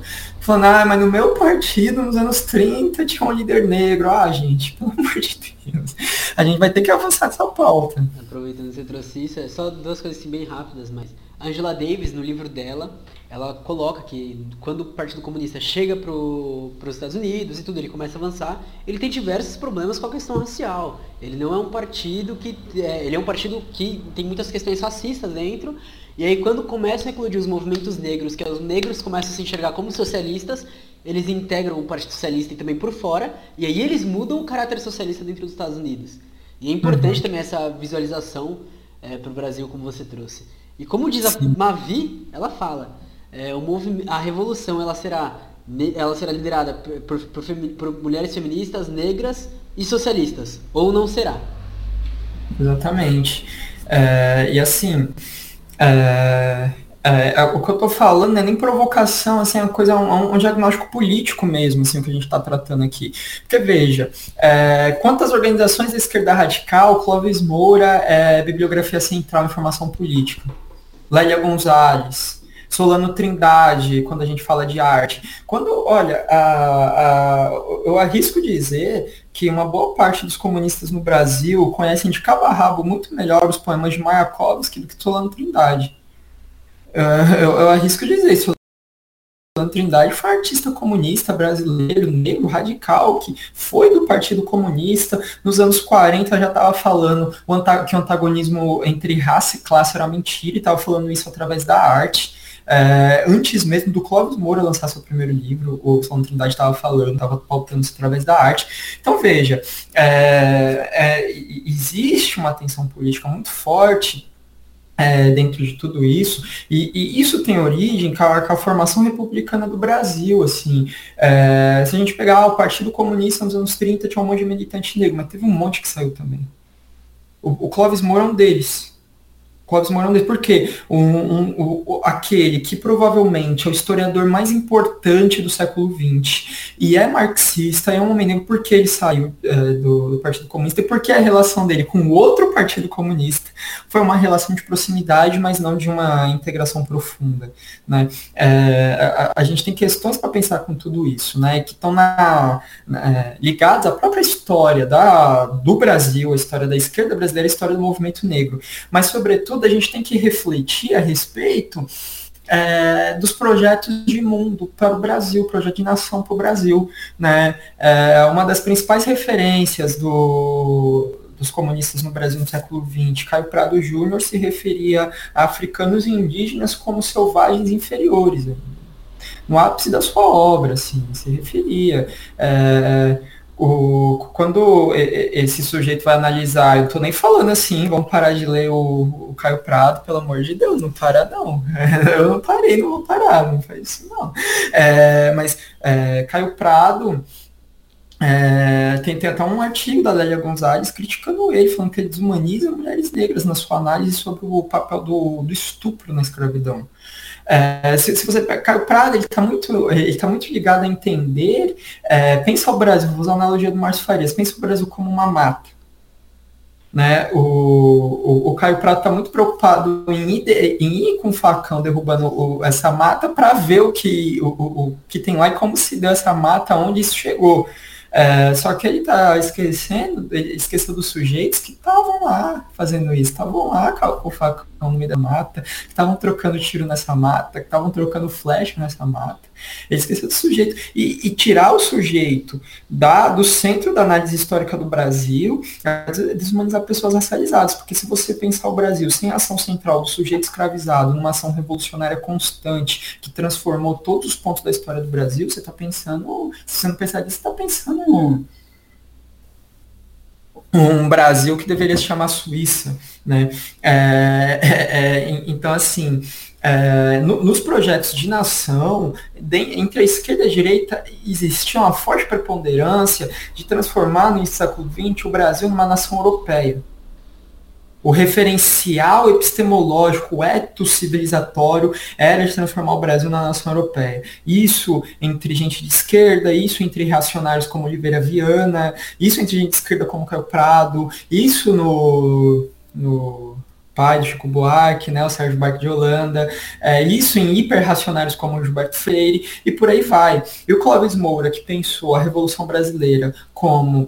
S2: falando, ah, mas no meu partido, nos anos 30, tinha um líder negro. Ah, gente, <laughs> pelo amor de Deus. A gente vai ter que avançar essa pauta.
S1: Aproveitando que você trouxe isso, é só duas coisas assim bem rápidas, mas Angela Davis, no livro dela, ela coloca que quando o Partido Comunista chega para os Estados Unidos e tudo, ele começa a avançar, ele tem diversos problemas com a questão racial. Ele não é um partido que. É, ele é um partido que tem muitas questões racistas dentro. E aí quando começam a eclodir os movimentos negros, que os negros começam a se enxergar como socialistas, eles integram o Partido Socialista e também por fora, e aí eles mudam o caráter socialista dentro dos Estados Unidos. E é importante uhum. também essa visualização é, para o Brasil, como você trouxe. E como diz a. Mavi, ela fala, é, o a revolução ela será, ela será liderada por, por, por, mulheres feministas, negras e socialistas, ou não será?
S2: Exatamente. É, e assim, é, é, é o que eu estou falando não é nem provocação, assim, é uma coisa, um, um diagnóstico político mesmo, assim, o que a gente está tratando aqui. Porque, veja, é, quantas organizações da esquerda radical, Clóvis Moura, é, Bibliografia Central Informação Política, Lélia Gonzalez, Solano Trindade, quando a gente fala de arte. Quando, olha, a, a, eu arrisco dizer que uma boa parte dos comunistas no Brasil conhecem de cabo a rabo muito melhor os poemas de Mayakovsky do que Solano Trindade. Uh, eu, eu, arrisco dizer isso. Solano Trindade foi um artista comunista brasileiro, negro, radical, que foi do Partido Comunista. Nos anos 40 já estava falando que o antagonismo entre raça e classe era mentira e estava falando isso através da arte. É, antes mesmo do Clóvis Moura lançar seu primeiro livro, o Solano Trindade estava falando, estava pautando isso através da arte. Então, veja, é, é, existe uma tensão política muito forte é, dentro de tudo isso, e, e, isso tem origem com a, com a, formação republicana do Brasil, assim, é, se a gente pegar o Partido Comunista nos anos 30, tinha um monte de militante negro, mas teve um monte que saiu também. O, o Clóvis Moura é um deles. Clóvis Mourão, porque um, um, aquele que provavelmente é o historiador mais importante do século XX e é marxista, é um homem negro porque ele saiu é, do, do, Partido Comunista e porque a relação dele com outro Partido Comunista foi uma relação de proximidade, mas não de uma integração profunda. Né? É, a, a, gente tem questões para pensar com tudo isso, né? que estão na, na, é, ligadas à própria história da, do Brasil, a história da esquerda brasileira, a história do movimento negro, mas sobretudo a gente tem que refletir a respeito é, dos projetos de mundo para o Brasil, projeto de nação para o Brasil. Né? É, uma das principais referências do, dos comunistas no Brasil no século XX, Caio Prado Júnior se referia a africanos e indígenas como selvagens inferiores. No ápice da sua obra, assim, se referia. É, o, quando esse sujeito vai analisar, eu tô nem falando assim, vamos parar de ler o, o Caio Prado, pelo amor de Deus, não para não. <laughs> Eu não parei, não vou parar, não faz isso não. É, mas é, Caio Prado, É, tem, tem, até um artigo da Lélia Gonzalez criticando ele, falando que ele desumaniza mulheres negras na sua análise sobre o papel do, do estupro na escravidão. É, se, se, você Caio Prado, ele está muito, ele tá muito ligado a entender, é, pensa o Brasil, vou usar a analogia do Márcio Farias, pensa o Brasil como uma mata. Né? O, o, o Caio Prado está muito preocupado em ir, em ir com o facão derrubando o, essa mata para ver o que, o, o, que tem lá e como se deu essa mata, onde isso chegou. É, só que ele está esquecendo, ele esqueceu dos sujeitos que estavam lá fazendo isso, estavam lá com o facão no meio da mata, que estavam trocando tiro nessa mata, que estavam trocando flecha nessa mata. Ele esqueceu do sujeito. E, e, tirar o sujeito da, do centro da análise histórica do Brasil é deshumanizar pessoas racializadas. Porque se você pensar o Brasil sem a ação central do sujeito escravizado, numa ação revolucionária constante, que transformou todos os pontos da história do Brasil, você está pensando, se você não pensar nisso, você está pensando um Brasil que deveria se chamar Suíça, né? É, é, é, então, assim, é, no, nos projetos de nação, de, entre a esquerda e a direita, existia uma forte preponderância de transformar no século XX o Brasil numa nação europeia o referencial epistemológico, o eto civilizatório era de transformar o Brasil na nação europeia. Isso entre gente de esquerda, isso entre reacionários como Oliveira Viana, isso entre gente de esquerda como Caio Prado, isso no, no pai do Chico Buarque, né, o Sérgio Buarque de Holanda, é, isso em hiperracionários como o Gilberto Freire, e por aí vai. E o Clóvis Moura, que pensou a Revolução Brasileira como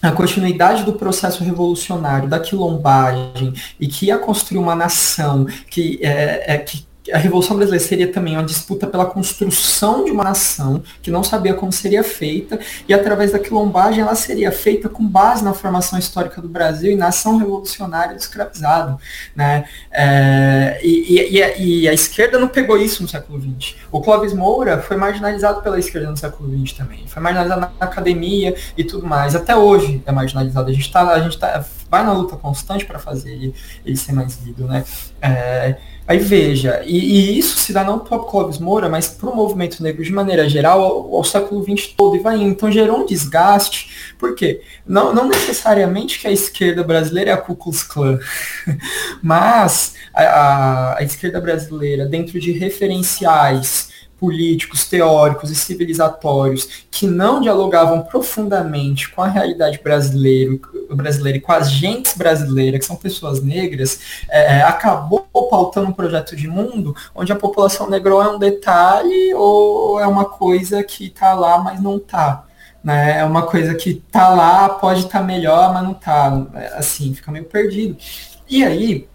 S2: a continuidade do processo revolucionário, da quilombagem, e que ia construir uma nação que, é, é, que a Revolução Brasileira seria também uma disputa pela construção de uma nação que não sabia como seria feita, e através da quilombagem ela seria feita com base na formação histórica do Brasil e na ação revolucionária do escravizado. Né? É, e, e, e, e, a esquerda não pegou isso no século XX. O Clóvis Moura foi marginalizado pela esquerda no século XX também. Foi marginalizado na academia e tudo mais. Até hoje é marginalizado. A gente, tá, a gente tá, vai na luta constante para fazer ele, ele ser mais lido. Né? É, Aí veja, e, e, isso se dá não para o Clóvis Moura, mas para o movimento negro de maneira geral ao, ao, século XX todo e vai. Então gerou um desgaste, por quê? Não, não necessariamente que a esquerda brasileira é a Ku Klux Klan, <laughs> mas a, a, a esquerda brasileira, dentro de referenciais políticos, teóricos e civilizatórios que não dialogavam profundamente com a realidade brasileira, brasileira e com as gentes brasileiras, que são pessoas negras, é, é, acabou pautando um projeto de mundo onde a população negra é um detalhe ou é uma coisa que está lá, mas não está. Né? É uma coisa que está lá, pode estar tá melhor, mas não está. Assim, fica meio perdido. E aí,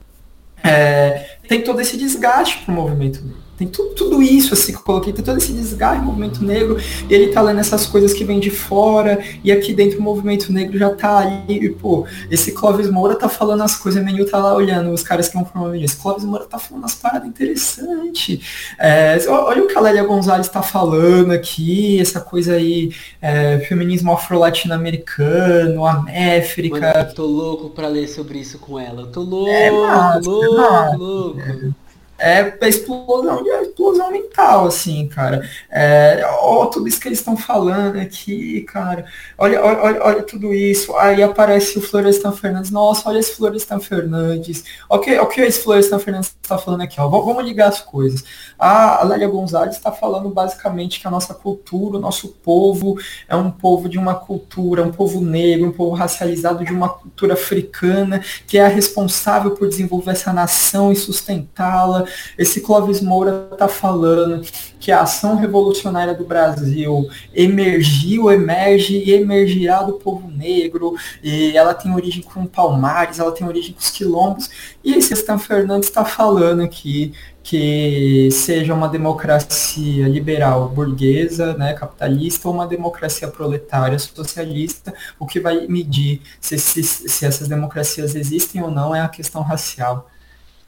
S2: é, tem todo esse desgaste para o movimento negro. Tem tudo, tudo isso assim que eu coloquei, tem todo esse desgaste do movimento negro, e ele tá lendo essas coisas que vêm de fora, e aqui dentro o movimento negro já tá ali, e, pô, esse Clóvis Moura tá falando as coisas, o menino tá lá olhando os caras que vão formar isso. Clóvis Moura tá falando as paradas interessantes. É, olha o que a Lélia Gonzalez tá falando aqui, essa coisa aí, é, feminismo afro-latino-americano, améfrica. Mano,
S1: eu tô louco pra ler sobre isso com ela. Eu tô louco, é massa, louco, é louco. É
S2: explosão, a explosão mental, assim, cara. É, ó, tudo isso que eles estão falando aqui, cara. Olha, olha, olha tudo isso. Aí aparece o Florestan Fernandes. Nossa, olha esse Florestan Fernandes. O que, o que esse Florestan Fernandes está falando aqui? Ó? Vamos ligar as coisas. A Lélia Gonzalez está falando basicamente que a nossa cultura, o nosso povo, é um povo de uma cultura, um povo negro, um povo racializado de uma cultura africana, que é a responsável por desenvolver essa nação e sustentá-la esse Clóvis Moura está falando que a ação revolucionária do Brasil emergiu, emerge e emergirá do povo negro, e ela tem origem com Palmares, ela tem origem com os quilombos, e esse Stan Fernandes está falando aqui que seja uma democracia liberal burguesa, né, capitalista, ou uma democracia proletária socialista, o que vai medir se, se, se essas democracias existem ou não é a questão racial.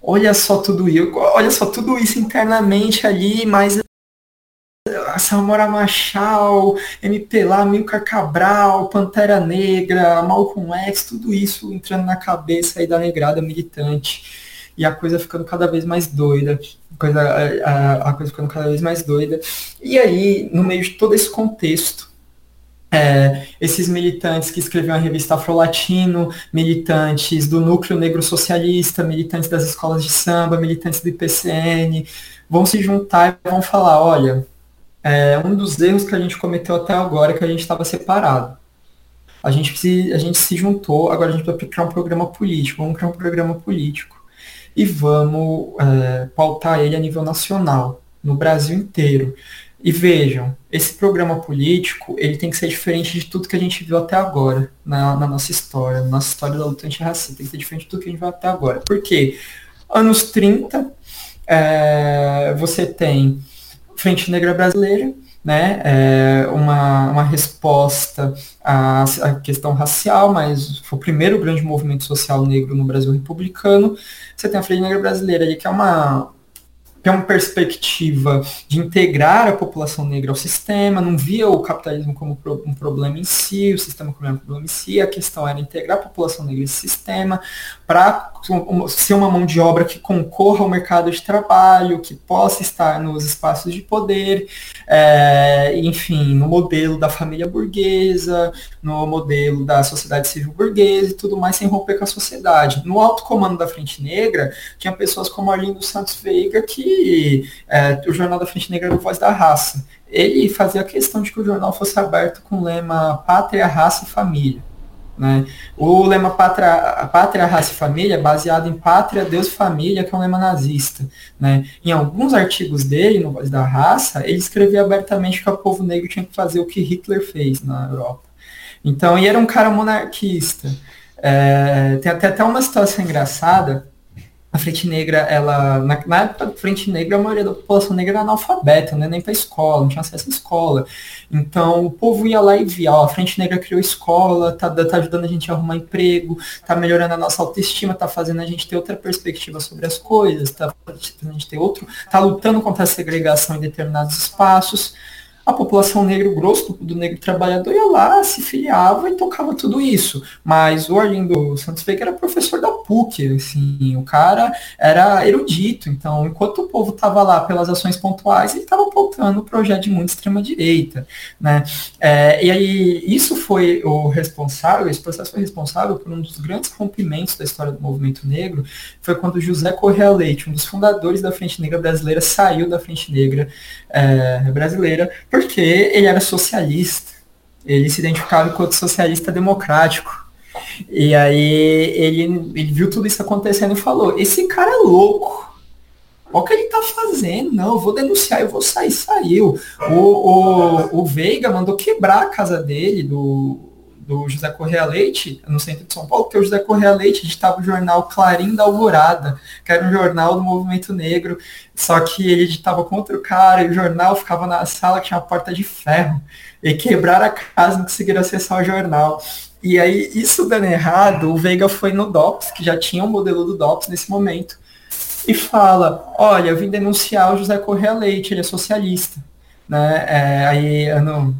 S2: Olha só tudo isso, olha só tudo isso internamente ali, mas Samora Machal, MP lá, Milcar Cabral, Pantera Negra, Malcolm X, tudo isso entrando na cabeça aí da negrada militante. E a coisa ficando cada vez mais doida, a coisa, a, a coisa ficando cada vez mais doida. E aí, no meio de todo esse contexto, é, esses militantes que escreviam a revista Afrolatino, militantes do Núcleo Negro Socialista, militantes das escolas de samba, militantes do IPCN, vão se juntar e vão falar, olha, é, um dos erros que a gente cometeu até agora é que a gente estava separado. A gente, se, a gente se juntou, agora a gente vai criar um programa político, vamos criar um programa político e vamos é, pautar ele a nível nacional, no Brasil inteiro. E vejam, esse programa político, ele tem que ser diferente de tudo que a gente viu até agora na, na nossa história, na nossa história da luta antirracista, tem que ser diferente de tudo que a gente viu até agora. Por quê? Anos 30, é, você tem Frente Negra Brasileira, né, é uma, uma resposta à, à, questão racial, mas foi o primeiro grande movimento social negro no Brasil republicano. Você tem a Frente Negra Brasileira que é uma, é uma perspectiva de integrar a população negra ao sistema, não via o capitalismo como um problema em si, o sistema como um problema em si, a questão era integrar a população negra esse sistema para ser uma mão de obra que concorra ao mercado de trabalho, que possa estar nos espaços de poder, é, enfim, no modelo da família burguesa, no modelo da sociedade civil burguesa e tudo mais, sem romper com a sociedade. No alto comando da Frente Negra, tinha pessoas como Arlindo Santos Veiga que é, o Jornal da Frente Negra era o Voz da Raça. Ele fazia questão de que o jornal fosse aberto com o lema Pátria, Raça e Família. Né? O lema Pátria, Pátria, Raça e Família é baseado em Pátria, Deus e Família, que é um lema nazista. Né? Em alguns artigos dele, no Voz da Raça, ele escrevia abertamente que o povo negro tinha que fazer o que Hitler fez na Europa. Então, e era um cara monarquista. É, tem até, até uma situação engraçada, a Frente Negra, ela, na, na, época da Frente Negra, a maioria da população negra era analfabeta, né? nem para escola, não tinha acesso à escola. Então, o povo ia lá e via, ó, a Frente Negra criou escola, tá, tá ajudando a gente a arrumar emprego, tá melhorando a nossa autoestima, tá fazendo a gente ter outra perspectiva sobre as coisas, tá fazendo a gente ter outro, tá lutando contra a segregação em determinados espaços a população negra, o grosso do negro trabalhador ia lá, se filiava e tocava tudo isso. Mas o Arlindo Santos Veiga era professor da PUC, assim, o cara era erudito. Então, enquanto o povo estava lá pelas ações pontuais, ele estava apontando o projeto de muito extrema-direita. Né? É, e aí, isso foi o responsável, esse processo foi responsável por um dos grandes rompimentos da história do movimento negro, foi quando José Correa Leite, um dos fundadores da Frente Negra Brasileira, saiu da Frente Negra é, Brasileira, porque ele era socialista. Ele se identificava enquanto socialista democrático. E aí ele, ele viu tudo isso acontecendo e falou, esse cara é louco. Olha o que ele tá fazendo. Não, eu vou denunciar, eu vou sair. Saiu. O, o, o Veiga mandou quebrar a casa dele, do, do José Correia Leite, no centro de São Paulo, porque o José Correia Leite editava o jornal Clarim da Alvorada, que era um jornal do movimento negro, só que ele editava com outro cara, e o jornal ficava na sala que tinha uma porta de ferro, e quebraram a casa, não conseguiram acessar o jornal. E aí, isso dando errado, o Veiga foi no DOPS, que já tinha o um modelo do DOPS nesse momento, e fala, olha, eu vim denunciar o José Correia Leite, ele é socialista. Né? É, aí, ano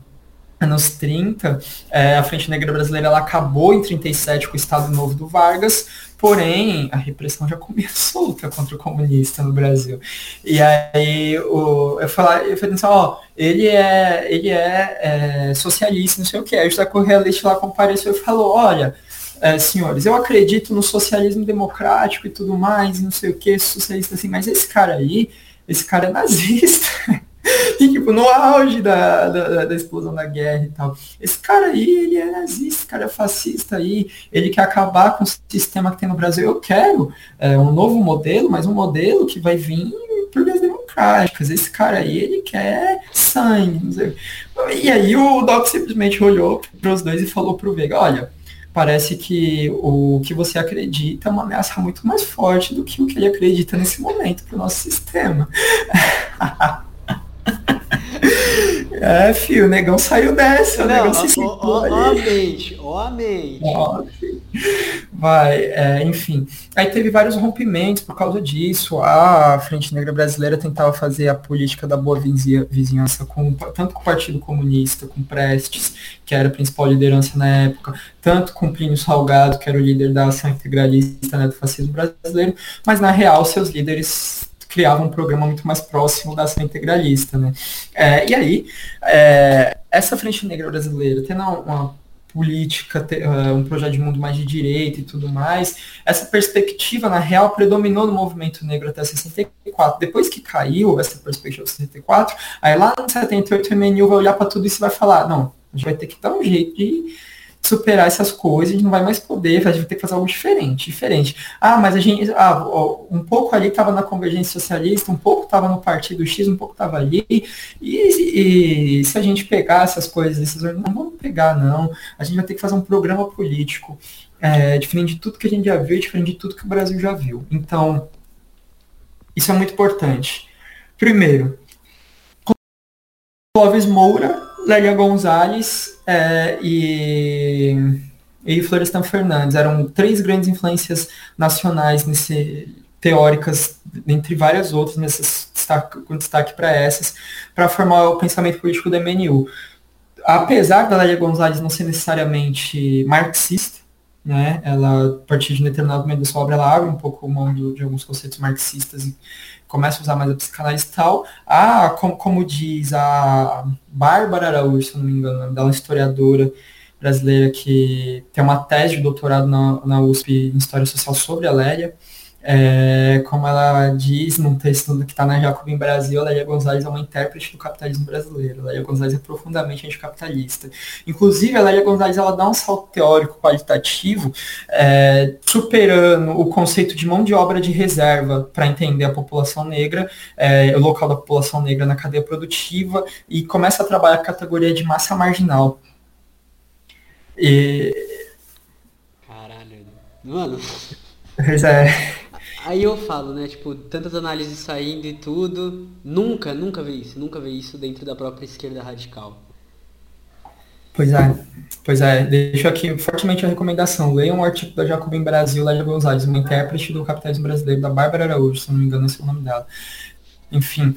S2: anos 30, é, a Frente Negra Brasileira ela acabou em 37 com o Estado Novo do Vargas, porém a repressão já <laughs> começou luta contra o comunista no Brasil. E aí o, eu falei, eu falei assim, ó, ele é, ele é, é socialista, não sei o que. Aí o José Correia Leite lá compareceu e falou, olha, é, senhores, eu acredito no socialismo democrático e tudo mais, não sei o que, socialista assim, mas esse cara aí, esse cara é <laughs> nazista. <laughs> E, tipo, no auge da, da, da, explosão da guerra e tal. Esse cara aí, ele é nazista, cara é fascista aí, ele quer acabar com o sistema que tem no Brasil. Eu quero é, um novo modelo, mas um modelo que vai vir por vias democráticas. Esse cara aí, ele quer sangue. E aí o Doc simplesmente olhou para os dois e falou pro Vega, olha, parece que o que você acredita é uma ameaça muito mais forte do que o que ele acredita nesse momento para o nosso sistema. <laughs> É, filho, o negão saiu dessa, o negão se
S1: ó, ó, ó, a mente, ó a mente.
S2: Vai, é, enfim. Aí teve vários rompimentos por causa disso. A Frente Negra Brasileira tentava fazer a política da boa vizinhança com, tanto com o Partido Comunista, com Prestes, que era a principal liderança na época, tanto com Plínio Salgado, que era o líder da ação integralista né, do fascismo brasileiro, mas na real seus líderes criava um programa muito mais próximo da ação integralista, né? É, e aí, é, essa Frente Negra Brasileira, tendo uma política, ter, uh, um projeto de mundo mais de direita e tudo mais, essa perspectiva, na real, predominou no movimento negro até 64. Depois que caiu essa perspectiva de 64, aí lá no 78 o MNU vai olhar para tudo isso e vai falar, não, a gente vai ter que dar um jeito de superar essas coisas, a gente não vai mais poder, a gente vai ter que fazer algo diferente, diferente. Ah, mas a gente, ah, um pouco ali estava na convergência socialista, um pouco estava no partido X, um pouco estava ali, e, e, se a gente pegar essas coisas, esses, não vamos pegar não, a gente vai ter que fazer um programa político, é, diferente de tudo que a gente já viu, diferente de tudo que o Brasil já viu. Então, isso é muito importante. Primeiro, Clóvis Moura Lélia Gonzalez é, e, e Florestan Fernandes. Eram três grandes influências nacionais nesse, teóricas, entre várias outras, nessas, destaque, com destaque para essas, para formar o pensamento político do MNU. Apesar da Lélia Gonzalez não ser necessariamente marxista, né, ela, a partir de um determinado momento da sua obra, ela abre um pouco mão de alguns conceitos marxistas começa a usar mais a psicanálise e tal. Ah, como, como diz a Bárbara Araújo, se não me engano, dela historiadora brasileira que tem uma tese de doutorado na, na USP em História Social sobre a Lélia, é, como ela diz num texto que está na Jacobin Brasil, a Lélia Gonzalez é uma intérprete do capitalismo brasileiro. A Lélia Gonzalez é profundamente anticapitalista. Inclusive, a Lélia Gonzalez ela dá um salto teórico qualitativo, é, superando o conceito de mão de obra de reserva para entender a população negra, é, o local da população negra na cadeia produtiva, e começa a trabalhar a categoria de massa marginal.
S1: E... Caralho. Mano.
S2: Pois é.
S1: Aí eu falo, né, tipo, tantas análises saindo e tudo, nunca, nunca vi isso, nunca vi isso dentro da própria esquerda radical.
S2: Pois é, pois é, deixo aqui fortemente a recomendação. Leiam um artigo da Jacobin Brasil, Lélia Gonzalez, uma intérprete do capitalismo brasileiro, da Bárbara Araújo, se não me engano esse é o nome dela. Enfim,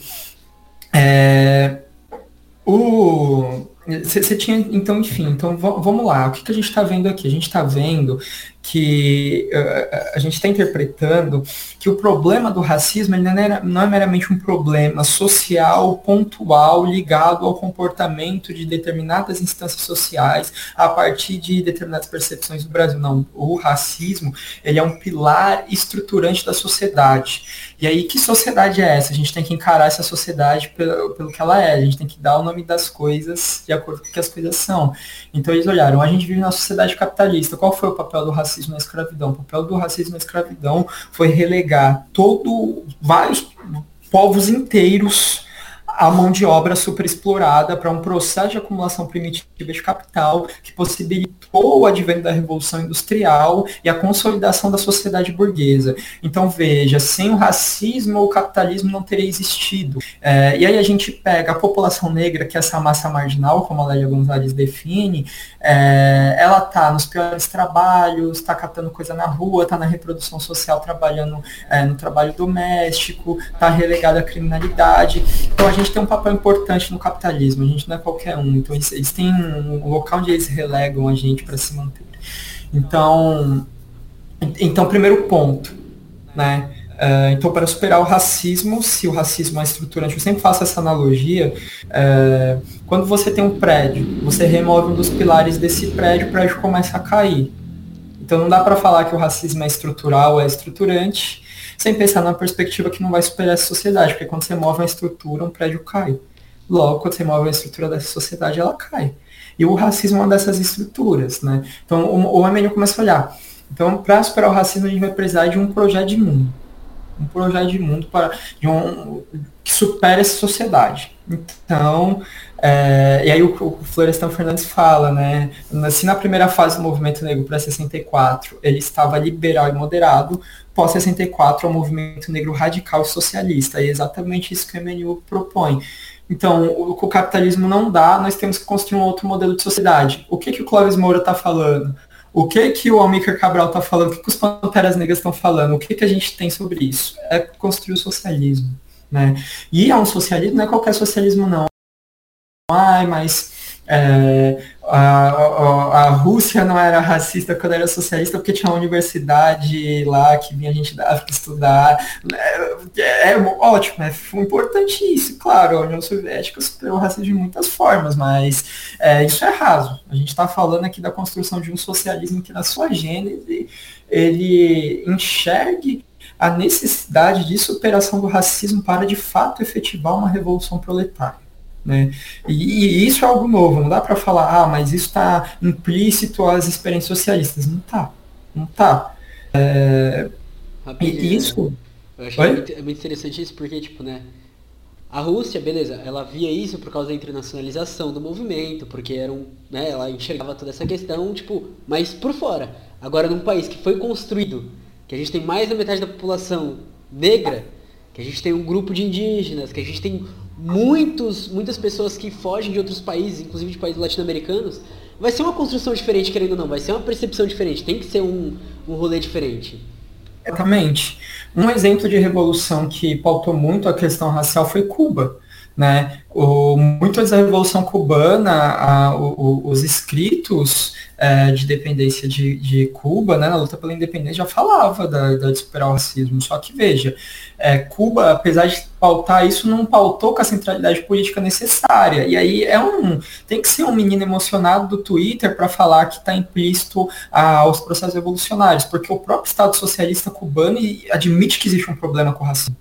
S2: é, o, você tinha, então, enfim, então vamos lá, o que, que a gente está vendo aqui? A gente está vendo que uh, a gente está interpretando que o problema do racismo não é, não é meramente um problema social pontual ligado ao comportamento de determinadas instâncias sociais a partir de determinadas percepções do Brasil. Não, o racismo ele é um pilar estruturante da sociedade. E aí, que sociedade é essa? A gente tem que encarar essa sociedade pelo, pelo que ela é, a gente tem que dar o nome das coisas de acordo com o que as coisas são. Então eles olharam, a gente vive na sociedade capitalista, qual foi o papel do racismo? Racismo na escravidão. O papel do racismo na escravidão foi relegar todo vários povos inteiros a mão de obra superexplorada para um processo de acumulação primitiva de capital que possibilitou o advento da Revolução Industrial e a consolidação da sociedade burguesa. Então, veja, sem o racismo, o capitalismo não teria existido. É, e aí a gente pega a população negra, que é essa massa marginal, como a Lélia Gonzalez define, é, ela está nos piores trabalhos, está catando coisa na rua, está na reprodução social, trabalhando é, no trabalho doméstico, está relegada à criminalidade. Então, a gente gente tem um papel importante no capitalismo, a gente não é qualquer um. Então eles, eles têm um, local onde eles relegam a gente para se manter. Então, então primeiro ponto, né? Uh, então, para superar o racismo, se o racismo é estruturante, eu sempre faço essa analogia. Uh, quando você tem um prédio, você remove um dos pilares desse prédio, o prédio começa a cair. Então, não dá para falar que o racismo é estrutural, é estruturante, sem pensar na perspectiva que não vai superar essa sociedade, porque quando você move uma estrutura, um prédio cai. Logo, quando você move a estrutura dessa sociedade, ela cai. E o racismo é uma dessas estruturas, né? Então, o, o começa a olhar. Então, para superar o racismo, a gente vai precisar de um projeto de mundo. Um projeto de mundo para, de um, que supere essa sociedade. Então, é, e aí o, o Florestan Fernandes fala, né? Se na primeira fase do movimento negro para 64 ele estava liberal e moderado, pós 64 é o movimento negro radical e socialista. E é exatamente isso que o MNU propõe. Então, o, o capitalismo não dá, nós temos que construir um outro modelo de sociedade. O que, que o Clóvis Moura está falando? O que que o Almir Cabral está falando? O que, que os Panteras Negras estão falando? O que, que a gente tem sobre isso? É construir o socialismo. Né? E é um socialismo, não é qualquer socialismo não ai, mas é, a, a, a, Rússia não era racista quando era socialista porque tinha uma universidade lá que vinha gente da estudar. É, é ótimo, é foi importante isso. Claro, a União Soviética superou o racismo de muitas formas, mas é, isso é raso. A gente está falando aqui da construção de um socialismo que na sua gênese ele enxergue a necessidade de superação do racismo para de fato efetivar uma revolução proletária. Né? E, e, isso é algo novo, não dá para falar, ah, mas isso está implícito às experiências socialistas. Não tá, não tá. É,
S1: e isso... Eu acho é muito, é muito interessante isso, porque, tipo, né, a Rússia, beleza, ela via isso por causa da internacionalização do movimento, porque era um, né, ela enxergava toda essa questão, tipo, mas por fora. Agora, num país que foi construído, que a gente tem mais da metade da população negra, que a gente tem um grupo de indígenas, que a gente tem muitos, muitas pessoas que fogem de outros países, inclusive de países latino-americanos, vai ser uma construção diferente, querendo ou não, vai ser uma percepção diferente, tem que ser um, um rolê diferente.
S2: Exatamente. Um exemplo de revolução que pautou muito a questão racial foi Cuba. Né? O, muitas da Revolução Cubana, a, o, os escritos é, de dependência de, de Cuba, né, na luta pela independência, já falava da, da de superar o racismo. Só que, veja, é, Cuba, apesar de pautar isso, não pautou com a centralidade política necessária. E aí é um. Tem que ser um menino emocionado do Twitter para falar que está implícito aos processos revolucionários, porque o próprio Estado socialista cubano admite que existe um problema com o racismo.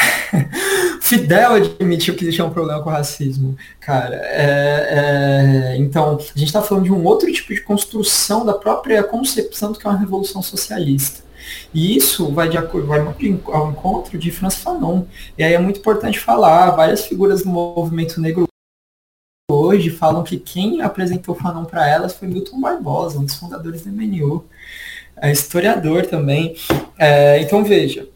S2: <laughs> Fidel admitiu que existia um problema com o racismo, cara. É, é, então, a gente está falando de um outro tipo de construção da própria concepção do que é uma revolução socialista. E isso vai, de, vai ao encontro de Franz Fanon. E aí é muito importante falar, várias figuras do movimento negro hoje falam que quem apresentou Fanon para elas foi Milton Barbosa, um dos fundadores do MNU. É historiador também. É, então veja,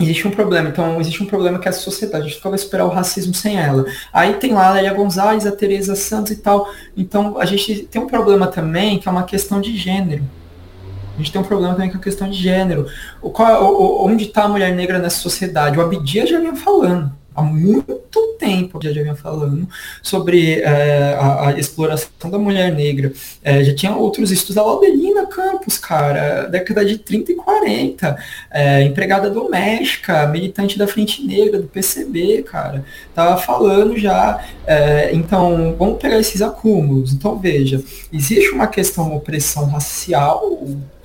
S2: existe um problema. Então, existe um problema que é a sociedade, a gente nunca vai superar o racismo sem ela. Aí tem lá a Lélia Gonzalez, a Teresa Santos e tal. Então, a gente tem um problema também que é uma questão de gênero. A gente tem um problema também com a questão de gênero. O, qual, o, onde está a mulher negra nessa sociedade? O Abdias já vinha falando há muito tempo, já, já vinha falando, sobre é, a, a, exploração da mulher negra. É, já tinha outros estudos, a Laudelina Campos, cara, década de 30 e 40, é, empregada doméstica, militante da Frente Negra, do PCB, cara, tava falando já. É, então, vamos pegar esses acúmulos. Então, veja, existe uma questão, uma opressão racial,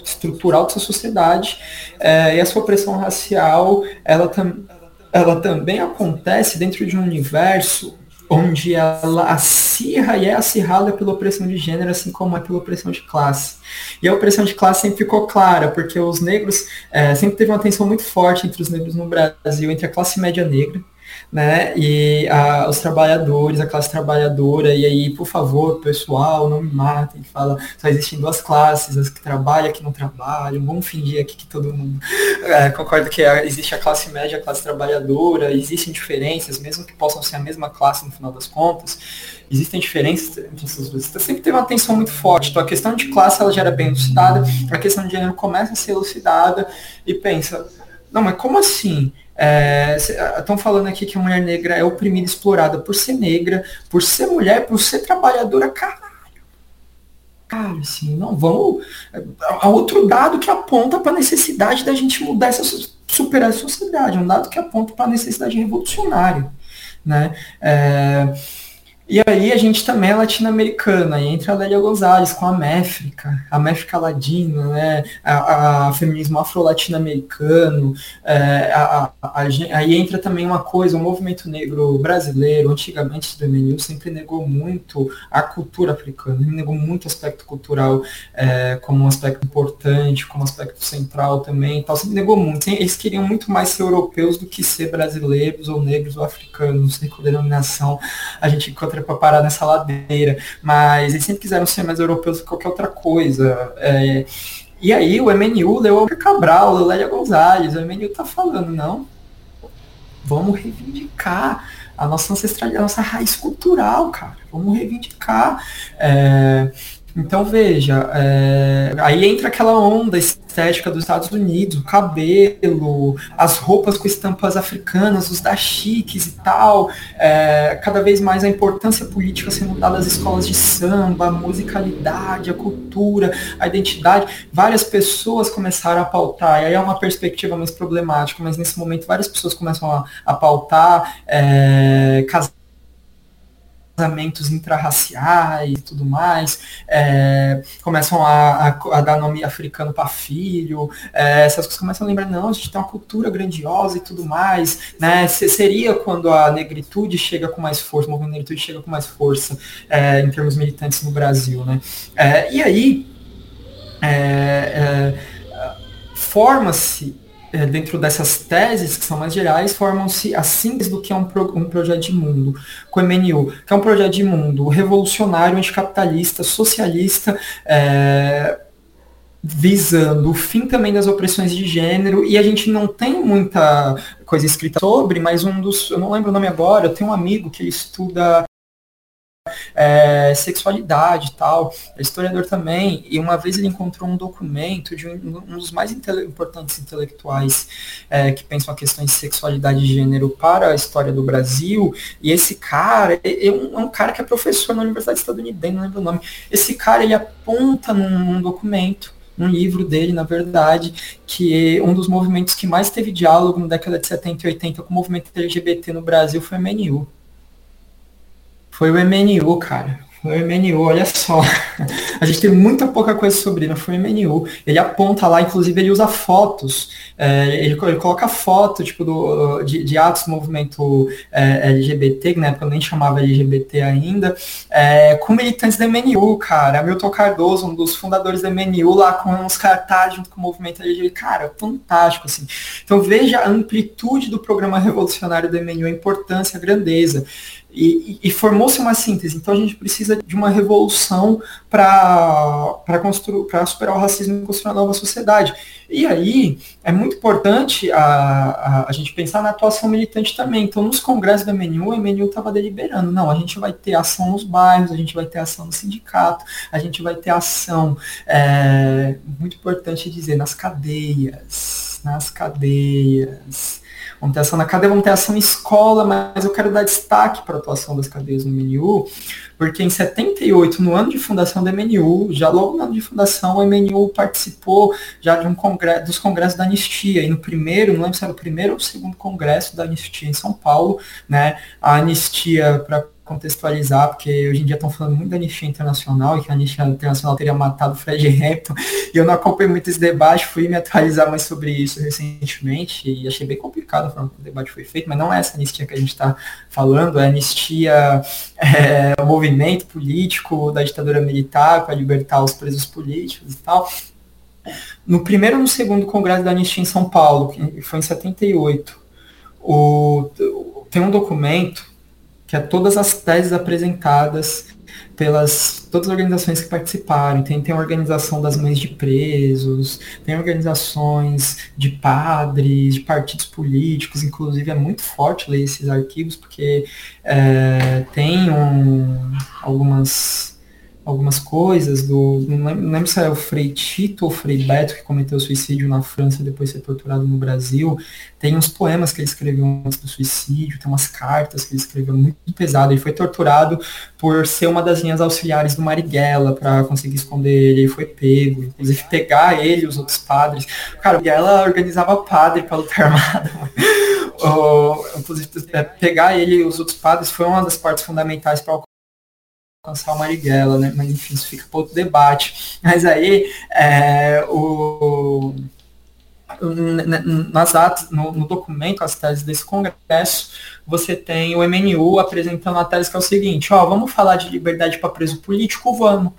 S2: estrutural dessa sociedade, é, e essa opressão racial, ela também ela também acontece dentro de um universo onde ela acirra e é acirrada pela opressão de gênero, assim como é pela opressão de classe. E a opressão de classe sempre ficou clara, porque os negros é, sempre teve uma tensão muito forte entre os negros no Brasil, entre a classe média negra, né? E a, os trabalhadores, a classe trabalhadora, e aí, por favor, pessoal, não me matem, fala, só existem duas classes, as que trabalham e que não trabalham, vamos fingir aqui que todo mundo é, concorda que existe a classe média, a classe trabalhadora, existem diferenças, mesmo que possam ser a mesma classe no final das contas, existem diferenças entre essas duas. Então, sempre teve uma tensão muito forte. Então a questão de classe ela já era bem elucidada, a questão de gênero começa a ser elucidada e pensa, não, mas como assim? Estão é, falando aqui que a mulher negra é oprimida, explorada por ser negra, por ser mulher, por ser trabalhadora, caralho. Cara, assim, não vamos. Há outro dado que aponta para a necessidade da gente mudar essa superar a sociedade, um dado que aponta para a necessidade revolucionária. Né? É, e aí a gente também é latino-americana, e entra a Lélia Gonzalez com a Méfrica, a Méfrica Ladina, né, a, a feminismo afro-latino-americano, é, aí entra também uma coisa, o movimento negro brasileiro, antigamente do MNU, sempre negou muito a cultura africana, negou muito o aspecto cultural é, como um aspecto importante, como um aspecto central também, tal, sempre negou muito, eles queriam muito mais ser europeus do que ser brasileiros ou negros ou africanos, sei qual denominação a gente encontra outra para parar nessa ladeira. Mas eles sempre quiseram ser mais europeus que qualquer outra coisa. É, e aí o MNU leu o Cabral, o Lélia Gonzalez, o MNU tá falando, não, vamos reivindicar a nossa ancestralidade, a nossa raiz cultural, cara. Vamos reivindicar. É, Então veja, é, aí entra aquela onda estética dos Estados Unidos, o cabelo, as roupas com estampas africanas, os dashikis e tal, é, cada vez mais a importância política sendo dada às escolas de samba, a musicalidade, a cultura, a identidade. Várias pessoas começaram a pautar, e aí é uma perspectiva mais problemática, mas nesse momento várias pessoas começam a, a pautar é, intrarraciais e tudo mais, é, começam a, a, a, dar nome africano para filho, é, essas coisas começam a lembrar, não, a gente tem uma cultura grandiosa e tudo mais, né? Seria quando a negritude chega com mais força, o movimento negritude chega com mais força é, em termos militantes no Brasil, né? É, e aí é, é, forma-se é, dentro dessas teses, que são mais gerais, formam-se as síntese do que é um, pro, um projeto de mundo, com MNU, que é um projeto de mundo revolucionário, anticapitalista, socialista, é, visando o fim também das opressões de gênero, e a gente não tem muita coisa escrita sobre, mas um dos, eu não lembro o nome agora, eu tenho um amigo que estuda é, sexualidade e tal, é historiador também, e uma vez ele encontrou um documento de um, um dos mais intele importantes intelectuais é, que pensam a questão de sexualidade e gênero para a história do Brasil, e esse cara é, é um, é um, cara que é professor na Universidade Estadunidense, não lembro o nome, esse cara ele aponta num, num documento um livro dele, na verdade, que um dos movimentos que mais teve diálogo na década de 70 e 80 com o movimento LGBT no Brasil foi o MNU. Foi o MNU, cara. O MNU, olha só. <laughs> A gente tem muita pouca coisa sobre ele, foi o MNU. Ele aponta lá, inclusive ele usa fotos, é, ele, ele, coloca foto tipo, do, de, de atos do movimento é, LGBT, que na época eu nem chamava LGBT ainda, é, com militantes da MNU, cara. Milton Cardoso, um dos fundadores da MNU, lá com uns cartazes junto com o movimento LGBT. Cara, fantástico, assim. Então veja a amplitude do programa revolucionário da MNU, a importância, a grandeza. E, e, formou-se uma síntese. Então a gente precisa de uma revolução para superar o racismo e construir uma nova sociedade. E aí é muito importante a, a, a, gente pensar na atuação militante também. Então, nos congressos da MNU, a MNU estava deliberando, não, a gente vai ter ação nos bairros, a gente vai ter ação no sindicato, a gente vai ter ação, é, muito importante dizer, nas cadeias, nas cadeias. Ação na cadeia, ação em escola, mas eu quero dar destaque para a atuação das cadeias no MNU, porque em 78, no ano de fundação da MNU, já logo no ano de fundação, a MNU participou já de um congresso, dos congressos da anistia, e no primeiro, não lembro se era o primeiro ou o segundo congresso da anistia em São Paulo, né, a anistia para contextualizar, porque hoje em dia estão falando muito da anistia internacional e que a anistia internacional teria matado Fred Hampton, e eu não acompanhei muito esse debate, fui me atualizar mais sobre isso recentemente e achei bem complicado a forma que o debate foi feito, mas não é essa anistia que a gente está falando, é anistia, é, o movimento político da ditadura militar para libertar os presos políticos e tal. No primeiro e no segundo congresso da anistia em São Paulo, que foi em 78, o, tem um documento que é todas as teses apresentadas pelas todas as organizações que participaram. Tem, tem a organização das mães de presos, tem organizações de padres, de partidos políticos, inclusive é muito forte ler esses arquivos, porque é, tem um, algumas algumas coisas do. Não lembro, não lembro, se era o Frei Tito ou Frei Beto que cometeu suicídio na França e depois foi torturado no Brasil. Tem uns poemas que ele escreveu antes do suicídio, tem umas cartas que ele escreveu muito pesado. Ele foi torturado por ser uma das linhas auxiliares do Marighella para conseguir esconder ele. Ele foi pego. Inclusive pegar ele e os outros padres. Cara, ela organizava padre para lutar armada. <laughs> inclusive, é, pegar ele e os outros padres foi uma das partes fundamentais para alcançar o Marighella, né? Mas enfim, isso fica para outro debate. Mas aí, é, o, nas atas, no, no, documento, as teses desse congresso, você tem o MNU apresentando a tese que é o seguinte, ó, vamos falar de liberdade para preso político, vamos.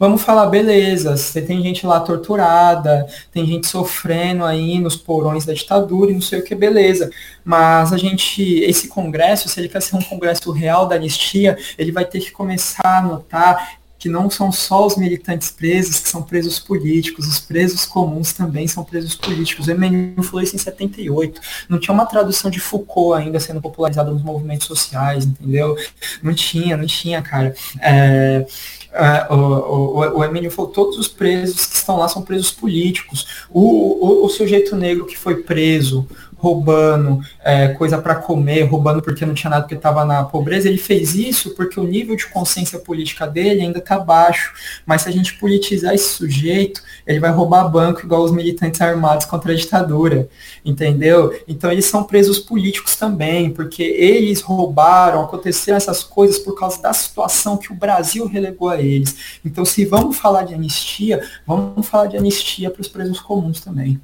S2: Vamos falar, beleza, você tem gente lá torturada, tem gente sofrendo aí nos porões da ditadura e não sei o que, beleza. Mas a gente, esse congresso, se ele quer ser um congresso real da anistia, ele vai ter que começar a notar que não são só os militantes presos, que são presos políticos, os presos comuns também são presos políticos. O MNU falou isso em 78. Não tinha uma tradução de Foucault ainda sendo popularizada nos movimentos sociais, entendeu? Não tinha, não tinha, cara. É, é, o, o, o Emílio falou, todos os presos que estão lá são presos políticos. O, o, o sujeito negro que foi preso, roubando é, coisa para comer, roubando porque não tinha nada porque estava na pobreza, ele fez isso porque o nível de consciência política dele ainda está baixo. Mas se a gente politizar esse sujeito, ele vai roubar banco igual os militantes armados contra a ditadura, entendeu? Então eles são presos políticos também, porque eles roubaram, aconteceram essas coisas por causa da situação que o Brasil relegou a eles. Então se vamos falar de anistia, vamos falar de anistia para os presos comuns também.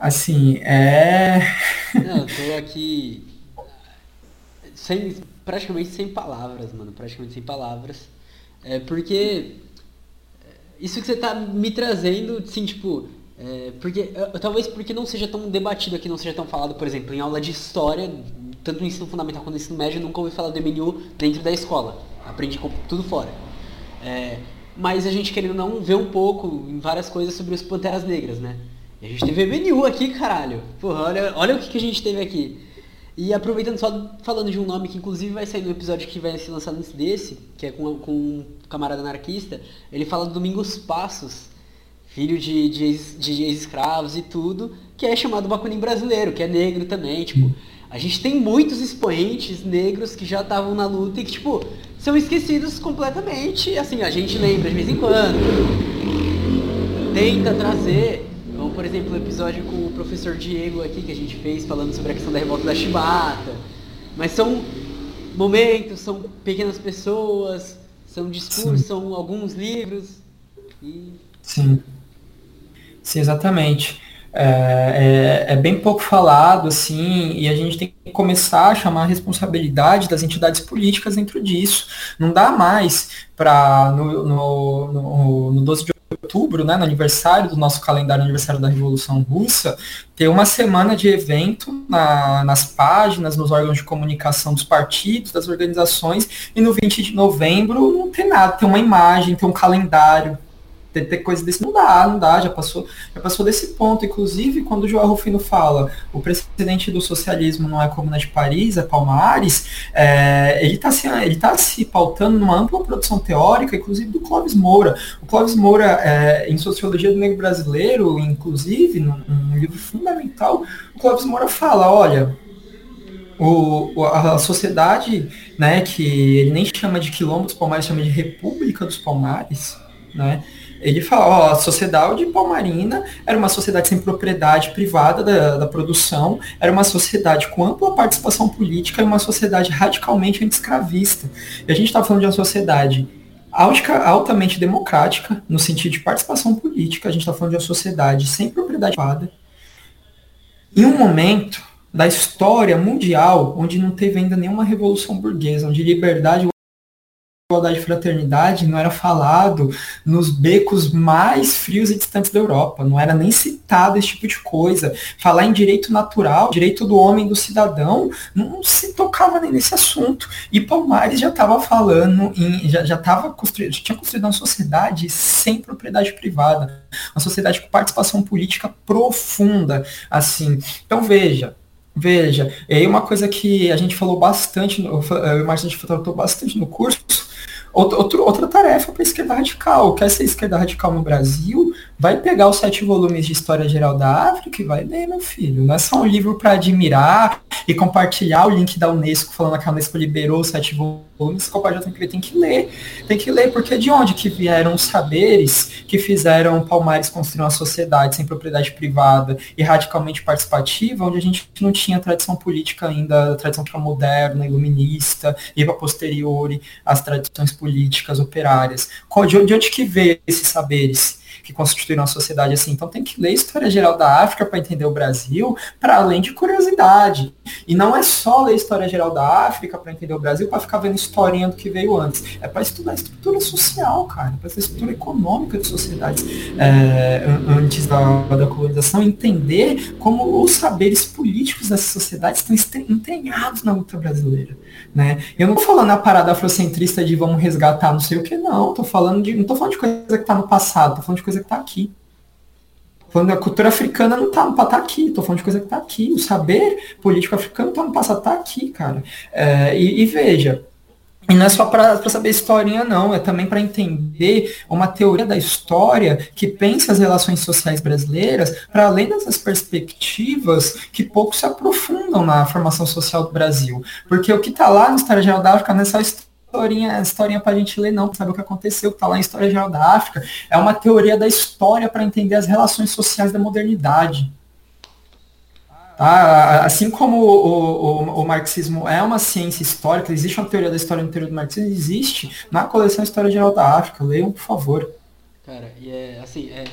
S2: Assim, é. <laughs>
S1: Não, eu tô aqui. Sem, praticamente sem palavras, mano. Praticamente sem palavras. É porque. Isso que você tá me trazendo, assim, tipo. É, porque, talvez porque não seja tão debatido aqui, não seja tão falado, por exemplo, em aula de história, tanto no ensino fundamental quanto no ensino médio, eu nunca ouvi falar do MNU dentro da escola. Aprendi tudo fora. É, mas a gente querendo não ver um pouco em várias coisas sobre os Panteras Negras, né? E a gente teve MNU aqui, caralho. Porra, olha, olha o que, que a gente teve aqui. E aproveitando só falando de um nome que inclusive vai sair no episódio que vai ser lançado antes desse, que é com, com um camarada anarquista, ele fala do Domingos Passos, filho de, de, de ex-escravos e tudo, que é chamado Bacunim brasileiro, que é negro também, tipo. A gente tem muitos expoentes negros que já estavam na luta e que, tipo, são esquecidos completamente. Assim, a gente lembra de vez em quando. Tenta trazer como, por exemplo, o episódio com o professor Diego aqui que a gente fez falando sobre a questão da revolta da chibata. Mas são momentos, são pequenas pessoas, são discursos, Sim. são alguns livros. E...
S2: Sim. Sim, exatamente. É, é, é, bem pouco falado, assim, e a gente tem que começar a chamar a responsabilidade das entidades políticas dentro disso. Não dá mais para, no, no, no, no 12 de outubro, né, no aniversário do nosso calendário, aniversário da Revolução Russa, ter uma semana de evento na, nas páginas, nos órgãos de comunicação dos partidos, das organizações, e no 20 de novembro não tem nada, tem uma imagem, tem um calendário, ter, ter coisa desse não dá, não dá, já passou, já passou desse ponto. Inclusive, quando o João Rufino fala o precedente do socialismo não é como na de Paris, é Palmares, é, ele está se, ele tá se pautando numa ampla produção teórica, inclusive do Clóvis Moura. O Clóvis Moura, é, em Sociologia do Negro Brasileiro, inclusive, num, num livro fundamental, o Clóvis Moura fala, olha, o, a sociedade, né, que ele nem chama de quilombo dos Palmares, chama de República dos Palmares, né, ele fala, ó, a sociedade palmarina era uma sociedade sem propriedade privada da, da produção, era uma sociedade com ampla participação política e uma sociedade radicalmente anti-escravista. E a gente está falando de uma sociedade altamente democrática, no sentido de participação política, a gente está falando de uma sociedade sem propriedade privada, em um momento da história mundial onde não teve ainda nenhuma revolução burguesa, onde liberdade igualdade e fraternidade não era falado nos becos mais frios e distantes da Europa, não era nem citado esse tipo de coisa. Falar em direito natural, direito do homem, do cidadão, não se tocava nem nesse assunto. E Palmares já estava falando, em, já, já, tava construído, já tinha construído uma sociedade sem propriedade privada, uma sociedade com participação política profunda, assim. Então veja, Veja, e aí uma coisa que a gente falou bastante, eu o gente tratou bastante no curso, Outro, outra tarefa para a esquerda radical. Quer ser esquerda radical no Brasil? Vai pegar os sete volumes de História Geral da África e vai ler, meu filho. Não é só um livro para admirar e compartilhar o link da Unesco falando que a Unesco liberou os sete volumes. Compartilhar tem que ler, tem que ler. Tem que ler, porque de onde que vieram os saberes que fizeram Palmares construir uma sociedade sem propriedade privada e radicalmente participativa, onde a gente não tinha tradição política ainda, tradição moderna, iluminista, e para posteriori as tradições políticas operárias. De onde que veio esses saberes? Que constituíram a sociedade assim. Então tem que ler a história geral da África para entender o Brasil, para além de curiosidade. E não é só ler a história geral da África para entender o Brasil, para ficar vendo historinha do que veio antes. É para estudar a estrutura social, cara, para estudar a estrutura econômica de sociedades é, antes da, da colonização, entender como os saberes políticos dessas sociedades estão entranhados na luta brasileira. Né? Eu não tô falando a parada afrocentrista de vamos resgatar não sei o que, não. Tô falando de, não tô falando de coisa que está no passado, tô falando de coisa que está aqui. Falando a cultura africana não tá, tá aqui, tô falando de coisa que tá aqui. O saber político africano tá no passado, tá aqui, cara. É, e, e, veja, E não é só para saber historinha, não, é também para entender uma teoria da história que pensa as relações sociais brasileiras para além dessas perspectivas que pouco se aprofundam na formação social do Brasil. Porque o que está lá no História Geral da África não é só historinha, historinha para a gente ler, não, sabe o que aconteceu, que está lá em História Geral da África. É uma teoria da história para entender as relações sociais da modernidade. Tá? Assim como o, o, o, marxismo é uma ciência histórica, existe uma teoria da história no interior do marxismo, existe na coleção História Geral da África. Leiam, por favor.
S1: Cara, e é assim, é,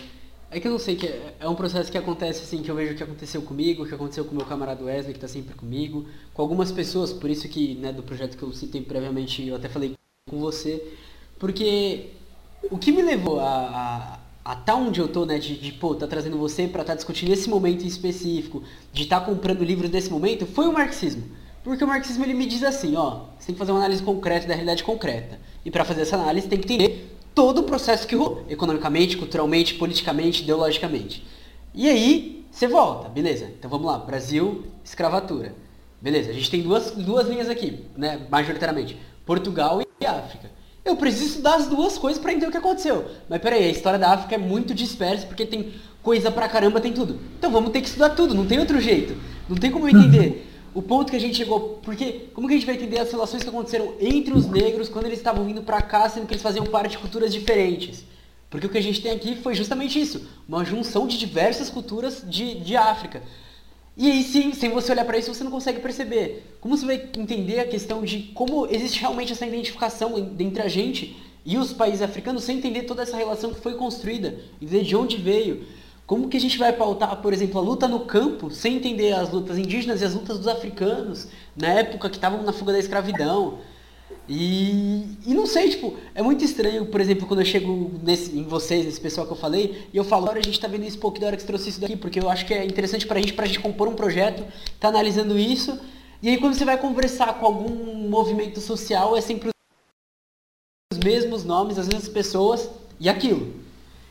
S1: é que eu não sei, que é, é, um processo que acontece assim, que eu vejo que aconteceu comigo, que aconteceu com o meu camarada Wesley, que está sempre comigo, com algumas pessoas, por isso que, né, do projeto que eu citei previamente, eu até falei com você, porque o que me levou a até onde eu tô, né, de, de pô, tá trazendo você para estar tá discutindo esse momento em específico, de estar tá comprando livros desse momento, foi o marxismo. Porque o marxismo ele me diz assim, ó, você tem que fazer uma análise concreta da realidade concreta. E para fazer essa análise tem que entender todo o processo que rolou, economicamente, culturalmente, politicamente, ideologicamente. E aí, você volta, beleza. Então vamos lá, Brasil, escravatura. Beleza, a gente tem duas, duas linhas aqui, né, majoritariamente. Portugal e África. Eu preciso estudar as duas coisas para entender o que aconteceu. Mas peraí, a história da África é muito dispersa porque tem coisa pra caramba, tem tudo. Então vamos ter que estudar tudo, não tem outro jeito. Não tem como entender o ponto que a gente chegou. Porque como que a gente vai entender as relações que aconteceram entre os negros quando eles estavam vindo pra cá, sendo que eles faziam parte de culturas diferentes? Porque o que a gente tem aqui foi justamente isso, uma junção de diversas culturas de, de África. E aí sim, sem você olhar para isso, você não consegue perceber. Como você vai entender a questão de como existe realmente essa identificação entre a gente e os países africanos sem entender toda essa relação que foi construída, entender de onde veio. Como que a gente vai pautar, por exemplo, a luta no campo sem entender as lutas indígenas e as lutas dos africanos na época que estavam na fuga da escravidão? E, e não sei, tipo, é muito estranho, por exemplo, quando eu chego nesse, em vocês, nesse pessoal que eu falei, e eu falo, agora a gente tá vendo isso pouco da hora que você trouxe isso daqui, porque eu acho que é interessante pra gente, pra gente compor um projeto, tá analisando isso, e aí quando você vai conversar com algum movimento social, é sempre os mesmos nomes, as mesmas pessoas, e aquilo.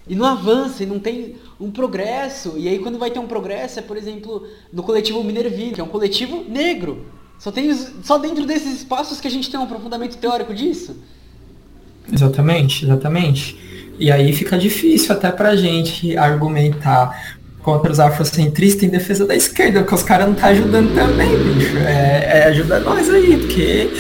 S1: E não avança, e não tem um progresso, e aí quando vai ter um progresso, é, por exemplo, no coletivo Minerville, que é um coletivo negro, só, tem, só dentro desses espaços que a gente tem um aprofundamento teórico disso?
S2: Exatamente, exatamente. E aí fica difícil até pra gente argumentar contra os afrocentristas em defesa da esquerda, porque os caras não tá ajudando também, bicho. É, é ajuda nós aí, porque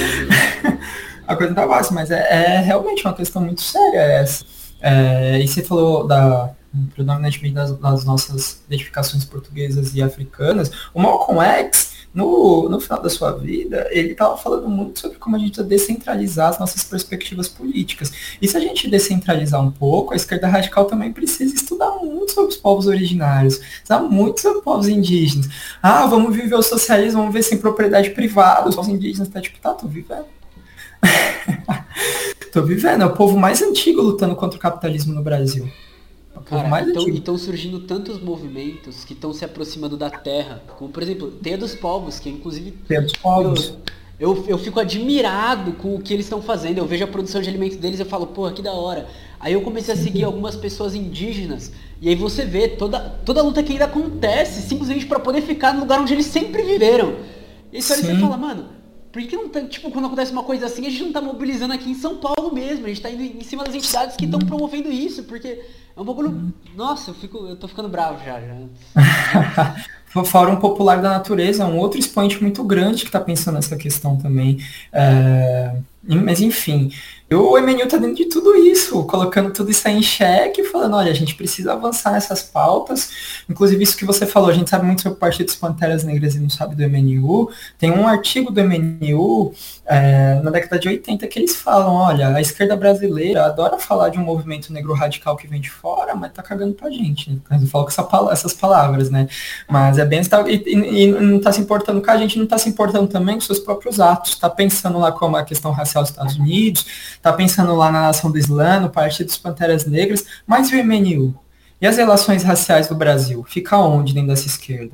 S2: <laughs> a coisa não tá fácil, mas é, é, realmente uma questão muito séria essa. É, e você falou da predominantemente das, das nossas identificações portuguesas e africanas, o Malcolm X no, no final da sua vida, ele estava falando muito sobre como a gente precisa descentralizar as nossas perspectivas políticas. E se a gente descentralizar um pouco, a esquerda radical também precisa estudar muito sobre os povos originários, estudar muito sobre os povos indígenas. Ah, vamos viver o socialismo, vamos ver sem propriedade privada, os povos indígenas, tá tipo, tá, tô vivendo. <laughs> tô vivendo, é o povo mais antigo lutando contra o capitalismo no Brasil.
S1: Cara, então, estão surgindo tantos movimentos que estão se aproximando da terra. Como, por exemplo, Teia dos Povos, que inclusive.
S2: Teia dos Povos.
S1: Eu, eu, eu fico admirado com o que eles estão fazendo. Eu vejo a produção de alimentos deles e eu falo, porra, que da hora. Aí eu comecei a seguir algumas pessoas indígenas. E aí você vê toda, toda a luta que ainda acontece, simplesmente para poder ficar no lugar onde eles sempre viveram. E aí você fala, mano, por que não tá, tipo, quando acontece uma coisa assim, a gente não tá mobilizando aqui em São Paulo mesmo, a gente tá indo em cima das entidades que estão promovendo isso, porque é um bagulho. Nossa, eu fico. Eu tô ficando bravo já. já. <laughs>
S2: Fórum Popular da Natureza é um outro expoente muito grande que está pensando nessa questão também. É, mas enfim, o MNU está dentro de tudo isso, colocando tudo isso aí em xeque, falando, olha, a gente precisa avançar nessas pautas. Inclusive isso que você falou, a gente sabe muito sobre o Partido dos Panteras Negras e não sabe do MNU. Tem um artigo do MNU é, na década de 80 que eles falam, olha, a esquerda brasileira adora falar de um movimento negro radical que vem de fora, mas tá cagando pra gente. Eu falo com essa, essas palavras, né? Mas é bem. E, e, e não tá se importando com a gente, não tá se importando também com seus próprios atos. Tá pensando lá como a questão racial dos Estados Unidos, tá pensando lá na nação do Islã, no Partido dos Panteras Negras, mas e o MNU? E as relações raciais do Brasil? Fica onde dentro dessa esquerda?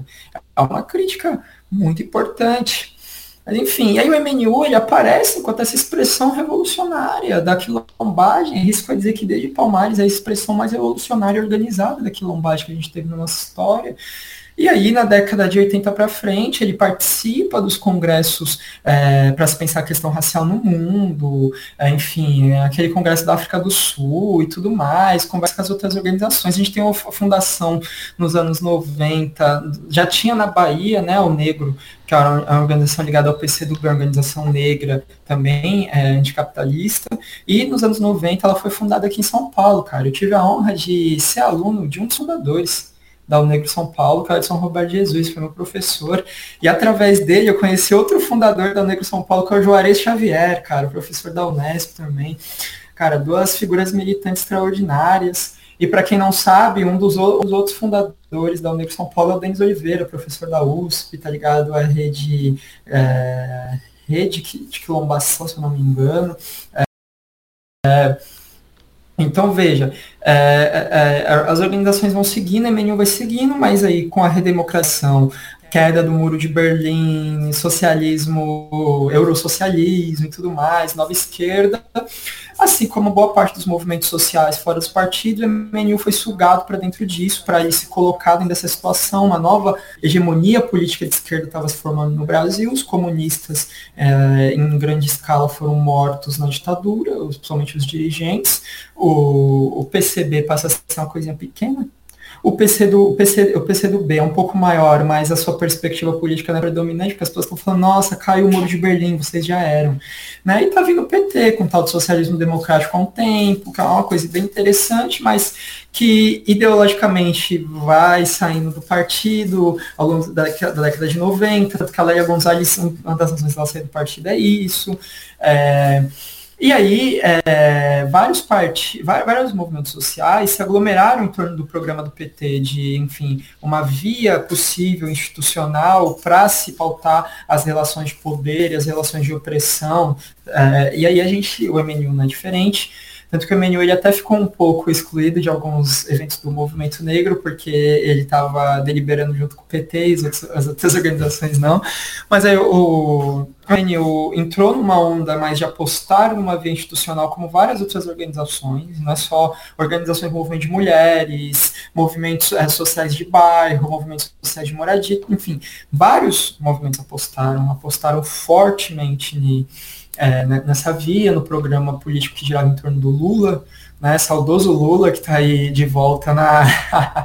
S2: É uma crítica muito importante. Mas enfim, aí o MNU ele aparece enquanto essa expressão revolucionária da quilombagem, risco a dizer que desde Palmares é a expressão mais revolucionária organizada da quilombagem que a gente teve na nossa história. E aí, na década de 80 para frente, ele participa dos congressos é, para se pensar a questão racial no mundo, é, enfim, aquele congresso da África do Sul e tudo mais, conversa com as outras organizações. A gente tem a fundação nos anos 90, já tinha na Bahia, né, o Negro, que é uma organização ligada ao PCdoB, uma organização negra também, é, anticapitalista, e nos anos 90 ela foi fundada aqui em São Paulo, cara. Eu tive a honra de ser aluno de um dos fundadores da Unegro São Paulo, que é o São Roberto Jesus, foi meu professor. E através dele eu conheci outro fundador da Unegro São Paulo, que é o Juarez Xavier, cara, professor da Unesp também. Cara, duas figuras militantes extraordinárias. E para quem não sabe, um dos outros fundadores da Unegro São Paulo é o Denis Oliveira, professor da USP, tá ligado? A rede, é, rede de quilombação, se eu não me engano. É, então, veja, é, é, é, as organizações vão seguindo, a MNU vai seguindo, mas aí com a redemocração, queda do muro de Berlim, socialismo, eurosocialismo e tudo mais, nova esquerda, assim como boa parte dos movimentos sociais fora dos partidos, o MNU foi sugado para dentro disso, para ele se colocar dentro dessa situação, uma nova hegemonia política de esquerda estava se formando no Brasil, os comunistas é, em grande escala foram mortos na ditadura, principalmente os dirigentes, o, o PCB passa a ser uma coisinha pequena, o PC do, o PC, o PC do B é um pouco maior, mas a sua perspectiva política não é predominante, porque as pessoas estão falando, nossa, caiu o muro de Berlim, vocês já eram. Né? E tá vindo o PT com tal de socialismo democrático há um tempo, que é uma coisa bem interessante, mas que ideologicamente vai saindo do partido ao longo da, da década de 90, tanto que a Leia Gonzalez, uma das razões dela sair do partido é isso. É, e aí, é, vários, part... vários movimentos sociais se aglomeraram em torno do programa do PT de, enfim, uma via possível institucional para se pautar as relações de poder e as relações de opressão. É, e aí a gente, o MNU não é diferente, tanto que o MNU ele até ficou um pouco excluído de alguns eventos do movimento negro, porque ele estava deliberando junto com o PT e as, as outras <laughs> organizações não. Mas aí o, MNU entrou numa onda mais de apostar numa via institucional, como várias outras organizações, não é só organizações do movimento de mulheres, movimentos é, sociais de bairro, movimentos sociais de moradia, enfim, vários movimentos apostaram, apostaram fortemente é, nessa via, no programa político que girava em torno do Lula, né, saudoso Lula que está aí de volta na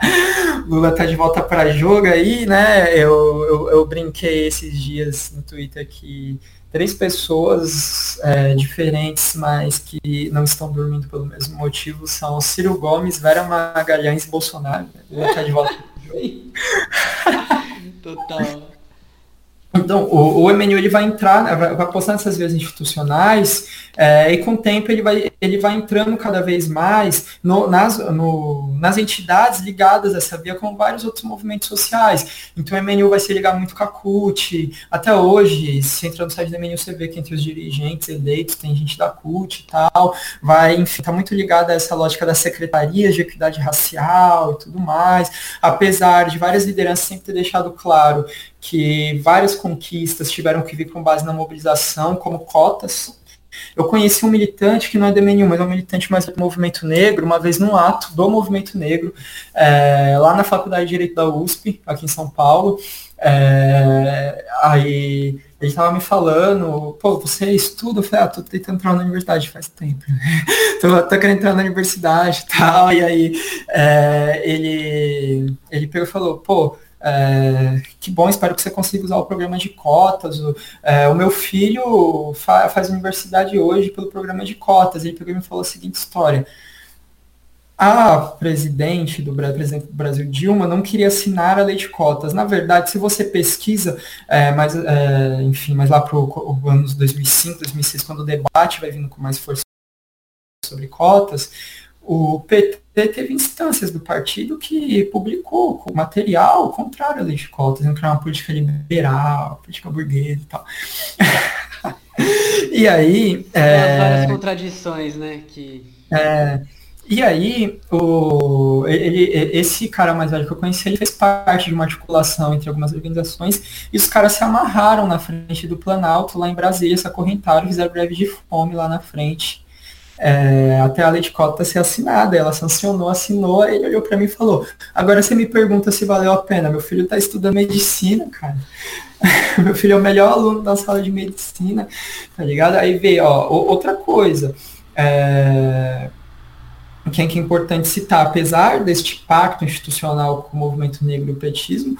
S2: <laughs> Lula está de volta para jogo aí, né? Eu, eu, eu, brinquei esses dias no Twitter que três pessoas é, diferentes, mas que não estão dormindo pelo mesmo motivo, são Ciro Gomes, Vera Magalhães e Bolsonaro. Lula está de volta para jogo. <laughs> Total. Então, o, o MNU ele vai entrar, vai, vai postar nessas vias institucionais é, e com o tempo ele vai, ele vai entrando cada vez mais no, nas, no, nas entidades ligadas a essa via com vários outros movimentos sociais. Então o MNU vai se ligar muito com a CUT. Até hoje, se entra no site do MNU, você vê que entre os dirigentes eleitos tem gente da CUT e tal. Vai, enfim, está muito ligada a essa lógica das secretarias de equidade racial e tudo mais. Apesar de várias lideranças sempre ter deixado claro que várias conquistas tiveram que vir com base na mobilização, como cotas eu conheci um militante que não é de nenhum, mas é um militante mais do movimento negro, uma vez num ato do movimento negro, é, lá na Faculdade de Direito da USP, aqui em São Paulo. É, aí ele estava me falando, pô, você estuda? Eu falei, ah, tô tentando entrar na universidade faz tempo. <laughs> tô, tô querendo entrar na universidade e tal. E aí é, ele, ele pegou e falou, pô, é, que bom, espero que você consiga usar o programa de cotas. O, é, o meu filho fa faz universidade hoje pelo programa de cotas. Ele pegou e me falou a seguinte história. A presidente do presidente do Brasil, Dilma, não queria assinar a lei de cotas. Na verdade, se você pesquisa, é, mais, é, enfim, mais lá para os anos 2005, 2006, quando o debate vai vindo com mais força sobre cotas, o PT teve instâncias do partido que publicou material contrário à lei de cotas, que era uma política liberal, política burguesa e tal. <laughs> e aí.
S1: É, várias contradições, né? Que...
S2: É, e aí, o, ele, esse cara mais velho que eu conheci, ele fez parte de uma articulação entre algumas organizações, e os caras se amarraram na frente do Planalto, lá em Brasília, se acorrentaram, fizeram greve de fome lá na frente é, até a lei de cota ser assinada. Ela sancionou, assinou, ele olhou para mim e falou, agora você me pergunta se valeu a pena. Meu filho está estudando medicina, cara. <laughs> Meu filho é o melhor aluno da sala de medicina, tá ligado? Aí veio, ó, outra coisa. É, é, que é importante citar, apesar deste pacto institucional com o movimento negro e o petismo,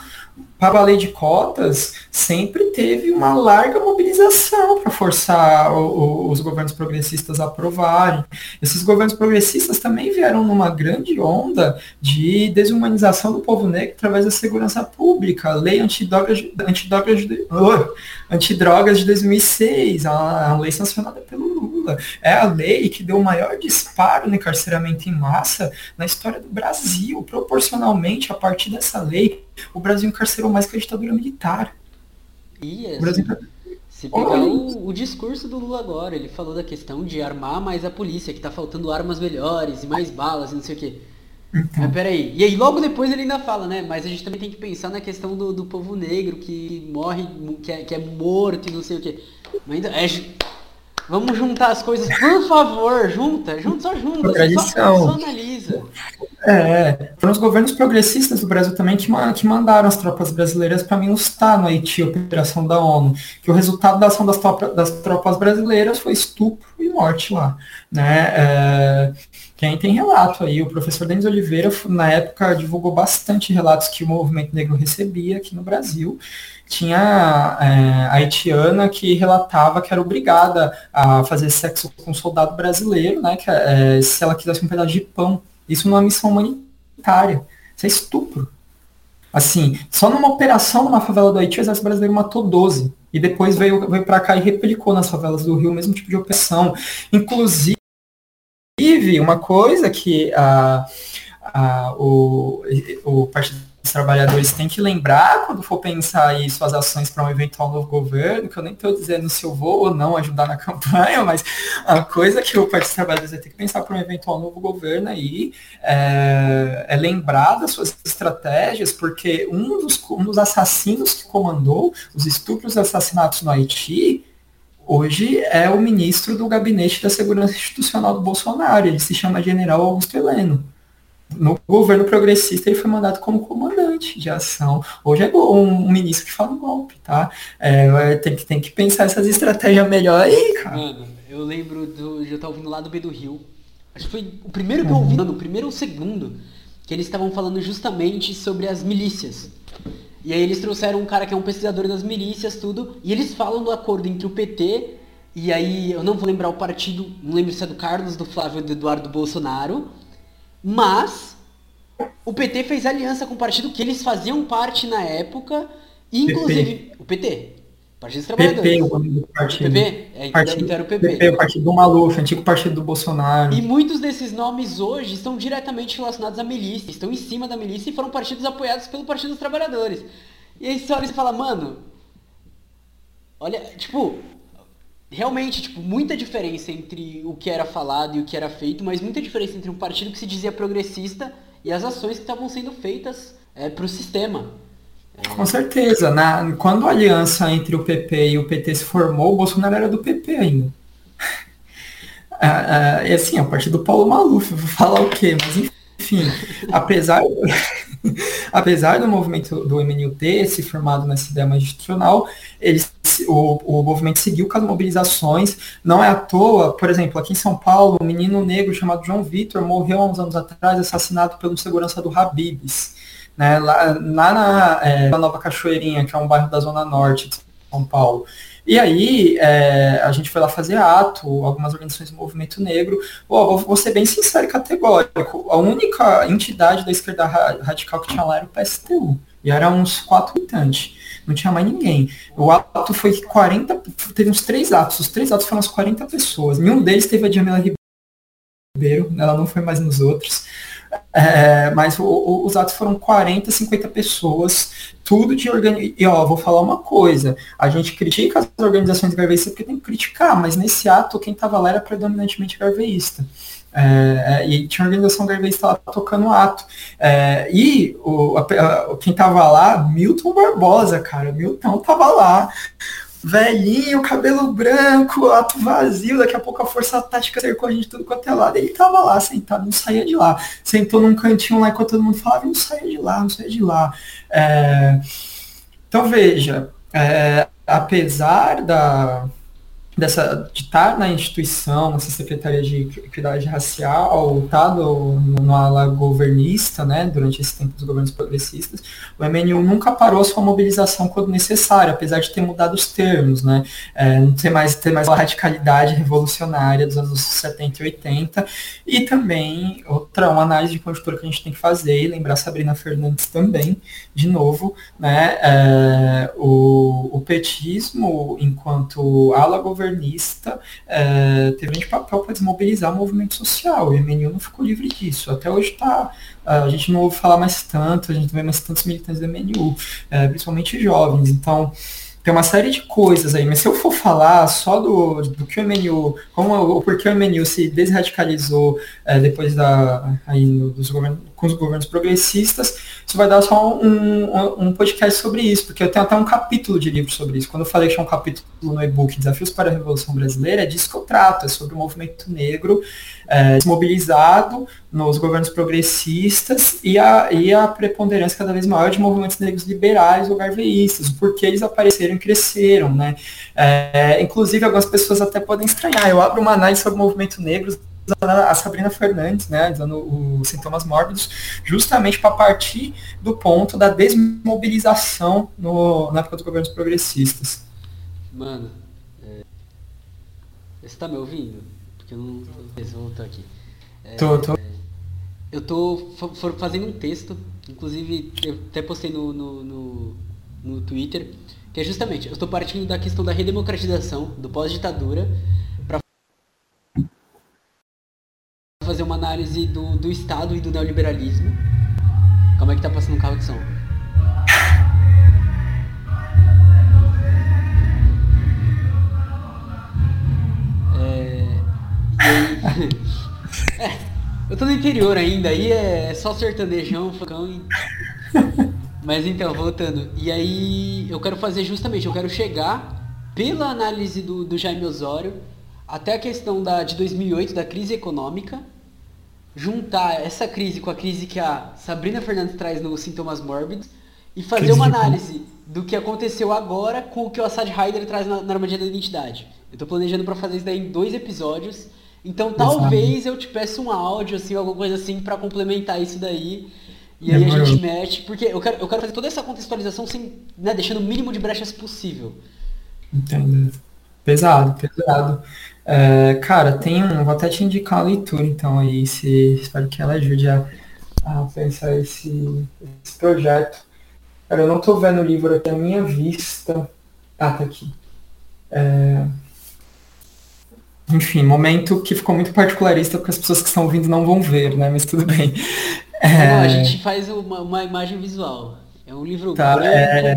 S2: para a lei de cotas sempre teve uma larga mobilização para forçar o, o, os governos progressistas a aprovarem. Esses governos progressistas também vieram numa grande onda de desumanização do povo negro através da segurança pública, a lei antidrogas, antidrogas, de, uh, antidrogas de 2006, a, a lei sancionada pelo Lula. É a lei que deu o maior disparo no encarceramento em massa na história do Brasil. Proporcionalmente, a partir dessa lei, o Brasil encarcerou mais que a ditadura militar.
S1: E o Brasil... Se pegar o, o, discurso do Lula agora, ele falou da questão de armar mais a polícia, que tá faltando armas melhores e mais balas e não sei o quê. Então. Mas peraí. E aí logo depois ele ainda fala, né? Mas a gente também tem que pensar na questão do, do povo negro que morre, que é, que é morto e não sei o quê. Mas ainda. É, Vamos juntar as coisas, por favor, junta, junta, só junta,
S2: tradição.
S1: Só, só analisa.
S2: É, foram os governos progressistas do Brasil também que, que mandaram as tropas brasileiras para militar no Haiti, operação da ONU, que o resultado da ação das, tropas, das tropas brasileiras foi estupro e morte lá, né? É, quem tem relato aí, o professor Denis Oliveira, na época, divulgou bastante relatos que o movimento negro recebia aqui no Brasil, tinha é, a haitiana que relatava que era obrigada a fazer sexo com um soldado brasileiro, né? Que, é, se ela quisesse um pedaço de pão. Isso numa missão humanitária. Isso é estupro. Assim, só numa operação numa favela do Haiti, o exército brasileiro matou 12. E depois veio, veio para cá e replicou nas favelas do Rio o mesmo tipo de operação. Inclusive, uma coisa que a, a, o, o Partido os trabalhadores têm que lembrar quando for pensar aí suas ações para um eventual novo governo, que eu nem estou dizendo se eu vou ou não ajudar na <laughs> campanha, mas a coisa que o Partido dos Trabalhadores vai ter que pensar para um eventual novo governo aí é, é lembrar das suas estratégias, porque um dos, um dos assassinos que comandou os estupros e assassinatos no Haiti hoje é o ministro do Gabinete da Segurança Institucional do Bolsonaro, ele se chama General Augusto Heleno no governo progressista ele foi mandado como comandante de ação. Hoje é um, um ministro que fala golpe, tá? É, tem, que, tem que pensar essas estratégias melhor aí, cara.
S1: Mano, eu lembro do. Eu tava ouvindo lá do B do Rio. Acho que foi o primeiro que eu ouvi, mano, o primeiro ou o segundo, que eles estavam falando justamente sobre as milícias. E aí eles trouxeram um cara que é um pesquisador das milícias, tudo, e eles falam do acordo entre o PT e aí, eu não vou lembrar o partido, não lembro se é do Carlos, do Flávio ou do Eduardo Bolsonaro, mas o PT fez aliança com o partido que eles faziam parte na época, inclusive PT. o PT. Partido dos Trabalhadores. PP, o partido. PP? É,
S2: partido, então era o PP. PP. O partido do Maluf, antigo partido do Bolsonaro.
S1: E muitos desses nomes hoje estão diretamente relacionados à milícia, estão em cima da milícia e foram partidos apoiados pelo Partido dos Trabalhadores. E aí você olha e fala, mano, olha, tipo, realmente, tipo, muita diferença entre o que era falado e o que era feito, mas muita diferença entre um partido que se dizia progressista e as ações que estavam sendo feitas é, para o sistema.
S2: É... Com certeza. Na, quando a aliança entre o PP e o PT se formou, o Bolsonaro era do PP ainda. <laughs> ah, ah, e assim, a partir do Paulo Maluf, vou falar o quê? Mas enfim, <laughs> apesar, <laughs> apesar do movimento do MNU ter se formado nessa ideia mais institucional, eles o, o movimento seguiu com as mobilizações. Não é à toa, por exemplo, aqui em São Paulo, um menino negro chamado João Vitor morreu há uns anos atrás, assassinado pelo segurança do Habibs. Né, lá, lá na, é, na Nova Cachoeirinha, que é um bairro da Zona Norte de São Paulo. E aí, é, a gente foi lá fazer ato, algumas organizações do movimento negro. Oh, vou ser bem sincero e categórico. A única entidade da esquerda radical que tinha lá era o PSTU. E era uns quatro militantes não tinha mais ninguém. O ato foi 40, teve uns três atos, os três atos foram as 40 pessoas. Nenhum deles teve a Jamila Ribeiro, ela não foi mais nos outros. É, mas o, o, os atos foram 40, 50 pessoas, tudo de organização. E ó, vou falar uma coisa, a gente critica as organizações garveístas porque tem que criticar, mas nesse ato quem estava lá era predominantemente garveísta. É, é, e tinha organização garveísta lá tocando ato. É, e o, a, a, quem tava lá, Milton Barbosa, cara. Milton tava lá velhinho, cabelo branco, ato vazio, daqui a pouco a força tática cercou a gente tudo quanto é lado. Ele tava lá sentado, não saía de lá. Sentou num cantinho lá enquanto todo mundo falava, não saia de lá, não saia de lá. É... Então veja, é, apesar da, dessa, de estar na instituição, nessa Secretaria de Equidade Racial, tá no, no ala governista, né, durante esse tempo dos governos progressistas, o MNU nunca parou sua mobilização quando necessário, apesar de ter mudado os termos, né, é, não ter mais, ter mais a radicalidade revolucionária dos anos 70 e 80, e também outra, uma análise de conjuntura que a gente tem que fazer, e lembrar Sabrina Fernandes também, de novo, né, é, o, o petismo, enquanto ala governista, governista é, teve grande papel para desmobilizar o movimento social. E o MNU não ficou livre disso. Até hoje tá, a gente não ouve falar mais tanto, a gente não vê mais tantos militantes do MNU, é, principalmente jovens. Então, tem uma série de coisas aí, mas se eu for falar só do, do que o MNU, como o porquê o MNU se desradicalizou depois da, aí, dos governos, com os governos progressistas, isso vai dar só um, um, podcast sobre isso, porque eu tenho até um capítulo de livro sobre isso. Quando eu falei que tinha um capítulo no e-book Desafios para a Revolução Brasileira, é disso que eu trato, é sobre o movimento negro é, desmobilizado nos governos progressistas e a, e a preponderância cada vez maior de movimentos negros liberais ou garveístas, porque eles apareceram e cresceram, né? É, inclusive, algumas pessoas até podem estranhar. Eu abro uma análise sobre o movimento negro a Sabrina Fernandes, né, dando os sintomas mórbidos, justamente para partir do ponto da desmobilização no, na época dos governos progressistas.
S1: Mano, é... você tá me ouvindo? Porque eu não tô... voltar aqui.
S2: É... Tô, tô.
S1: Eu tô fazendo um texto, inclusive eu até postei no, no, no, no Twitter, que é justamente, eu estou partindo da questão da redemocratização, do pós-ditadura, fazer uma análise do, do Estado e do neoliberalismo. Como é que tá passando o carro de som? É, <laughs> é, eu tô no interior ainda, aí é só sertanejão, facão e... Mas então, voltando. E aí eu quero fazer justamente, eu quero chegar pela análise do, do Jaime Osório até a questão da, de 2008, da crise econômica, juntar essa crise com a crise que a Sabrina Fernandes traz nos Sintomas Mórbidos e fazer uma análise do que aconteceu agora com o que o Assad Haider traz na, na Armadilha da Identidade. Eu estou planejando para fazer isso daí em dois episódios. Então talvez eu te peça um áudio, assim, alguma coisa assim, para complementar isso daí. E aí a gente mexe, porque eu quero, eu quero fazer toda essa contextualização sem, né, deixando o mínimo de brechas possível.
S2: Entendo. Pesado, pesado. É, cara, tem um. Vou até te indicar a leitura, então, aí, se, espero que ela ajude a, a pensar esse, esse projeto. Cara, eu não tô vendo o livro aqui à minha vista. Ah, tá aqui. É... Enfim, momento que ficou muito particularista, porque as pessoas que estão ouvindo não vão ver, né? Mas tudo bem.
S1: É... Não, a gente faz uma, uma, imagem visual. É um livro tá, branco. É...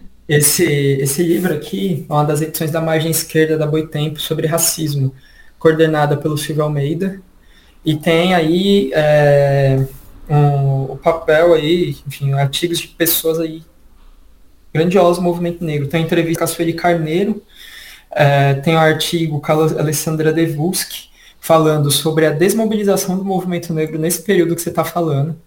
S1: <laughs>
S2: Esse, esse livro aqui é uma das edições da margem esquerda da Boitempo sobre racismo, coordenada pelo Silvio Almeida. E tem aí é, um, o papel aí, enfim, artigos de pessoas aí grandiosos do movimento negro. Tem entrevista com a Sueli Carneiro, é, tem o um artigo com a Alessandra Devuski, falando sobre a desmobilização do movimento negro nesse período que você está falando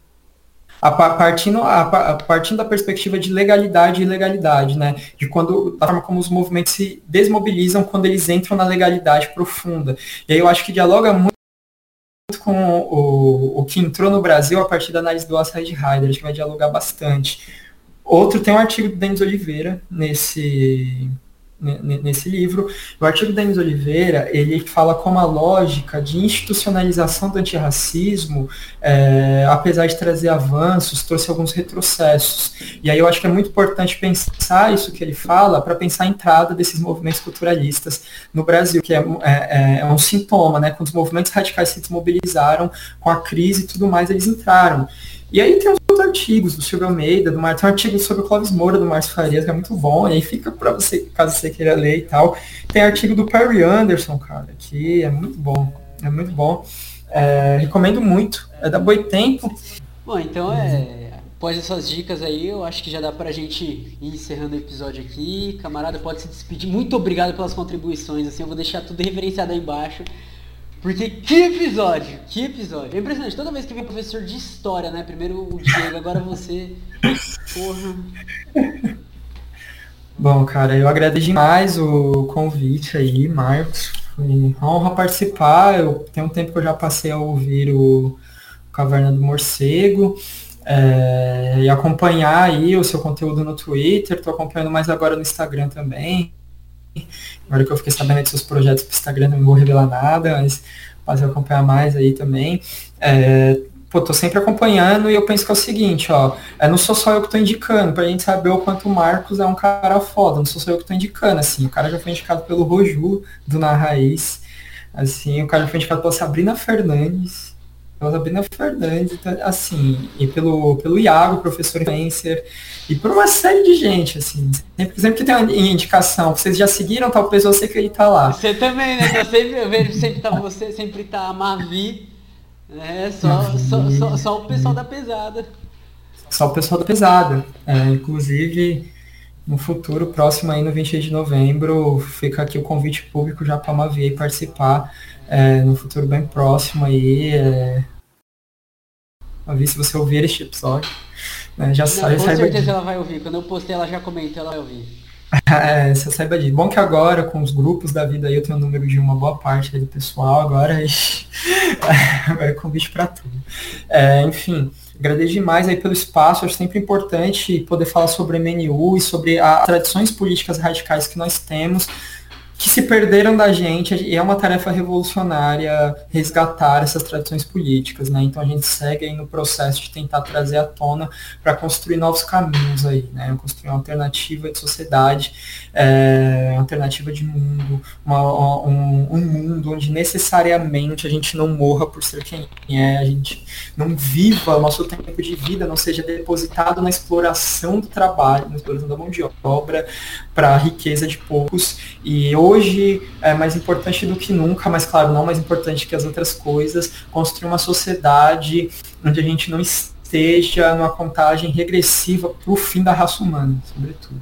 S2: a, partindo, a, a, partindo da perspectiva de legalidade e ilegalidade, né? De quando forma como os movimentos se desmobilizam quando eles entram na legalidade profunda. E aí eu acho que dialoga muito com o, o que entrou no Brasil a partir da análise do Assad acho que vai dialogar bastante. Outro tem um artigo do Denis Oliveira nesse nesse livro. O artigo do Denis Oliveira, ele fala como a lógica de institucionalização do antirracismo, é, apesar de trazer avanços, trouxe alguns retrocessos. E aí eu acho que é muito importante pensar isso que ele fala para pensar a entrada desses movimentos culturalistas no Brasil, que é, é, é, um sintoma, né? Quando os movimentos radicais se desmobilizaram com a crise e tudo mais, eles entraram. E aí tem os outros artigos do Silvio Almeida, do Mar... tem um artigo sobre o Clóvis Moura, do Márcio Farias, que é muito bom, e aí fica para você, caso você queira ler e tal. Tem artigo do Perry Anderson, cara, que é muito bom, é muito bom. É, recomendo muito, é da Boitempo.
S1: Bom, então é... após essas dicas aí, eu acho que já dá pra gente ir encerrando o episódio aqui. Camarada, pode se despedir. Muito obrigado pelas contribuições, assim, eu vou deixar tudo referenciado aí embaixo. Porque que episódio! Que episódio! É impressionante, toda vez que vem professor de história, né? Primeiro o Diego, agora você. Porra.
S2: Bom, cara, eu agradeço demais o convite aí, Marcos. Foi uma honra participar. Eu tenho um tempo que eu já passei a ouvir o Caverna do Morcego. É, e acompanhar aí o seu conteúdo no Twitter, estou acompanhando mais agora no Instagram também. Agora que eu fiquei sabendo dos seus projetos pro Instagram, não vou revelar nada, mas fazer acompanhar mais aí também. É, pô, tô sempre acompanhando e eu penso que é o seguinte, ó, é, não sou só eu que tô indicando, pra gente saber o quanto o Marcos é um cara foda, não sou só eu que tô indicando, assim, o cara já foi indicado pelo Roju, do Na Raiz, assim, o cara já foi indicado pela Sabrina Fernandes, pela Sabrina Fernandes, então, assim, e pelo, pelo Iago, professor influencer, e por uma série de gente, assim. Sempre, sempre que tem uma indicação, vocês já seguiram tal pessoa, eu sei que ele tá lá.
S1: Você também, né? Eu, sempre, eu vejo sempre tá você, sempre tá a Mavi. É, só, só, só, só, o pessoal da pesada.
S2: Só o pessoal da pesada. É, inclusive, no futuro próximo aí, no 26 de novembro, fica aqui o convite público já para a Mavi participar. É, no futuro bem próximo aí. É... Mavi, se você ouvir este episódio.
S1: Né? Já sai, com certeza de... ela vai ouvir. Quando eu postei, ela já comentou, ela vai ouvir. <laughs>
S2: é, você saiba disso. Bom que agora, com os grupos da vida aí, eu tenho o número de uma boa parte do pessoal, agora <laughs> é convite para tudo. É, enfim, agradeço demais aí pelo espaço, acho sempre importante poder falar sobre MNU e sobre as tradições políticas radicais que nós temos, que se perderam da gente e é uma tarefa revolucionária resgatar essas tradições políticas, né? Então a gente segue aí no processo de tentar trazer à tona para construir novos caminhos aí, né? Construir uma alternativa de sociedade, é, alternativa de mundo, uma, um, um, mundo onde necessariamente a gente não morra por ser quem é, a gente não viva o nosso tempo de vida, não seja depositado na exploração do trabalho, na exploração da mão de obra para a riqueza de poucos e hoje é mais importante do que nunca, mas claro, não mais importante que as outras coisas, construir uma sociedade onde a gente não esteja numa contagem regressiva para o fim da raça humana, sobretudo.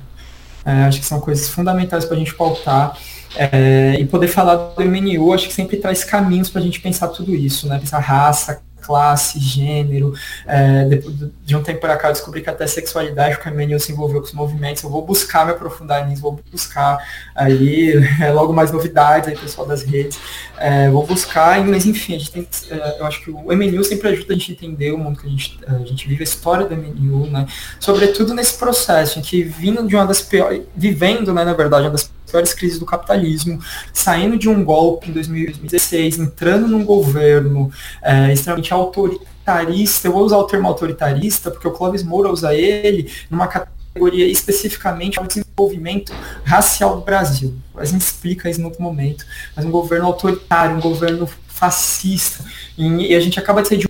S2: É, acho que são coisas fundamentais para a gente pautar. É, e poder falar do MNU, acho que sempre traz caminhos para a gente pensar tudo isso, né? Pensar raça, classe, gênero. É, de, de, um tempo para cá eu descobri que até sexualidade, a MNU se envolveu com os movimentos. Eu vou buscar me aprofundar nisso, vou buscar aí <laughs> é, logo mais novidades aí, pessoal das redes. É, vou buscar, mas enfim, a gente tem, é, eu acho que o MNU sempre ajuda a gente a entender o mundo que a gente, a gente vive, a história do MNU, né? Sobretudo nesse processo, em que vindo de uma das piores, vivendo, né, na verdade, uma das piores crises do capitalismo, saindo de um golpe em 2016, entrando num governo é, extremamente autoritarista, eu vou usar o termo autoritarista porque o Clóvis Moura usa ele numa categoria especificamente ao desenvolvimento racial do Brasil. A gente explica isso no outro momento, mas um governo autoritário, um governo fascista, e, a gente acaba de sair de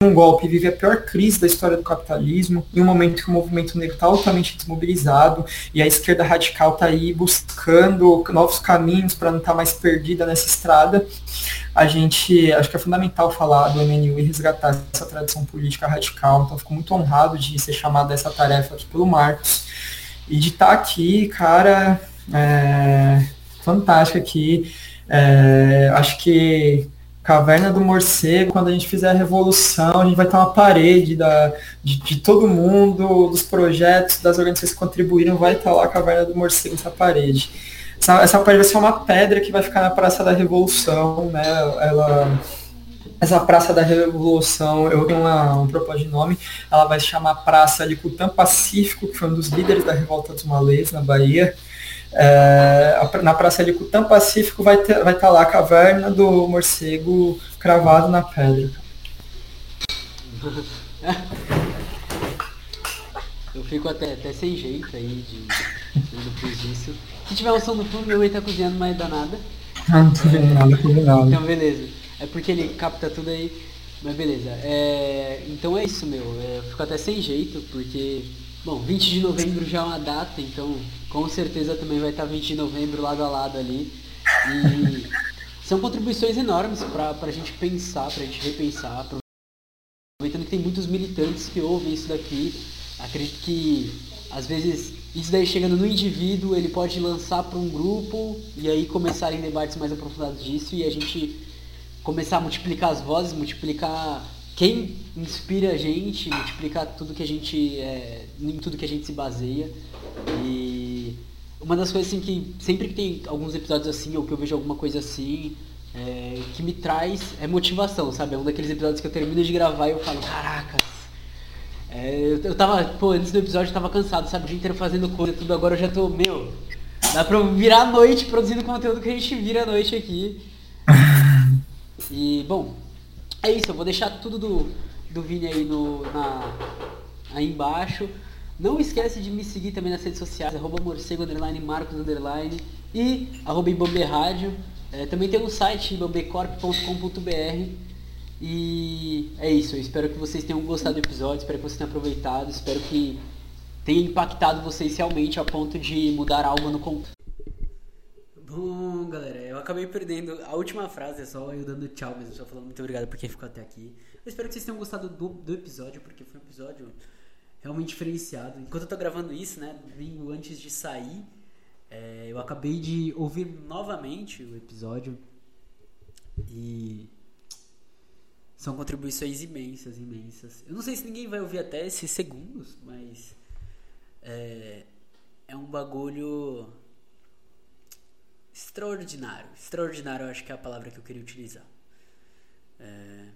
S2: um golpe vive a pior crise da história do capitalismo, em um momento que o movimento negro está altamente desmobilizado e a esquerda radical está aí buscando novos caminhos para não estar tá mais perdida nessa estrada. A gente, acho que é fundamental falar do MNU e resgatar essa tradição política radical, então fico muito honrado de ser chamado a essa tarefa aqui pelo Marcos e de estar tá aqui, cara, é, fantástico aqui. É, acho que Caverna do Morcego, quando a gente fizer a revolução, a gente vai ter uma parede da, de, de todo mundo, dos projetos, das organizações que contribuíram, vai estar lá a Caverna do Morcego, essa parede. Essa, essa parede vai ser uma pedra que vai ficar na Praça da Revolução, né? Ela, essa Praça da Revolução, eu tenho uma, um propósito de nome, ela vai se chamar Praça Licutã Pacífico, que foi um dos líderes da Revolta dos Malês, na Bahia. É, na Praça de Cutã Pacífico vai estar vai tá lá a caverna do morcego cravado na pedra. <laughs>
S1: Eu fico até, até sem jeito aí de, depois disso. Se tiver um som no fundo, meu mãe tá cozinhando, mas dá nada.
S2: Ah, <laughs> não tô vendo nada, tô vendo nada.
S1: Então beleza. É porque ele capta tudo aí. Mas beleza. É, então é isso, meu. É, eu fico até sem jeito, porque Bom, 20 de novembro já é uma data, então com certeza também vai estar 20 de novembro lado a lado ali. E <laughs> são contribuições enormes para a gente pensar, para a gente repensar, aproveitando que tem muitos militantes que ouvem isso daqui. Acredito que às vezes isso daí chegando no indivíduo, ele pode lançar para um grupo e aí começarem debates mais aprofundados disso e a gente começar a multiplicar as vozes, multiplicar quem inspira a gente, multiplicar tudo que a gente é, em tudo que a gente se baseia. E uma das coisas assim que sempre que tem alguns episódios assim ou que eu vejo alguma coisa assim, é, que me traz é motivação, sabe? É um daqueles episódios que eu termino de gravar e eu falo, caracas, é, eu, eu tava, pô, antes do episódio eu tava cansado, sabe? O dia inteiro fazendo coisa, tudo, agora eu já tô, meu, dá pra virar a noite produzindo conteúdo que a gente vira a noite aqui. <laughs> E, bom, é isso, eu vou deixar tudo do, do Vini aí no, na, aí embaixo. Não esquece de me seguir também nas redes sociais, arroba morcego, underline, marcos, underline e arroba Ibambe Rádio. É, também tem um site, ibambecorp.com.br e é isso, eu espero que vocês tenham gostado do episódio, espero que vocês tenham aproveitado, espero que tenha impactado vocês realmente a ponto de mudar algo no conteúdo. Bom, galera, eu acabei perdendo a última frase, é só eu dando tchau mesmo, só falando muito obrigado por quem ficou até aqui. Eu espero que vocês tenham gostado do, do episódio, porque foi um episódio realmente diferenciado. Enquanto eu tô gravando isso, né, domingo antes de sair, é, eu acabei de ouvir novamente o episódio e são contribuições imensas, imensas. Eu não sei se ninguém vai ouvir até esses segundos, mas é, é um bagulho extraordinário. Extraordinário, eu acho que é a palavra que eu queria utilizar. É,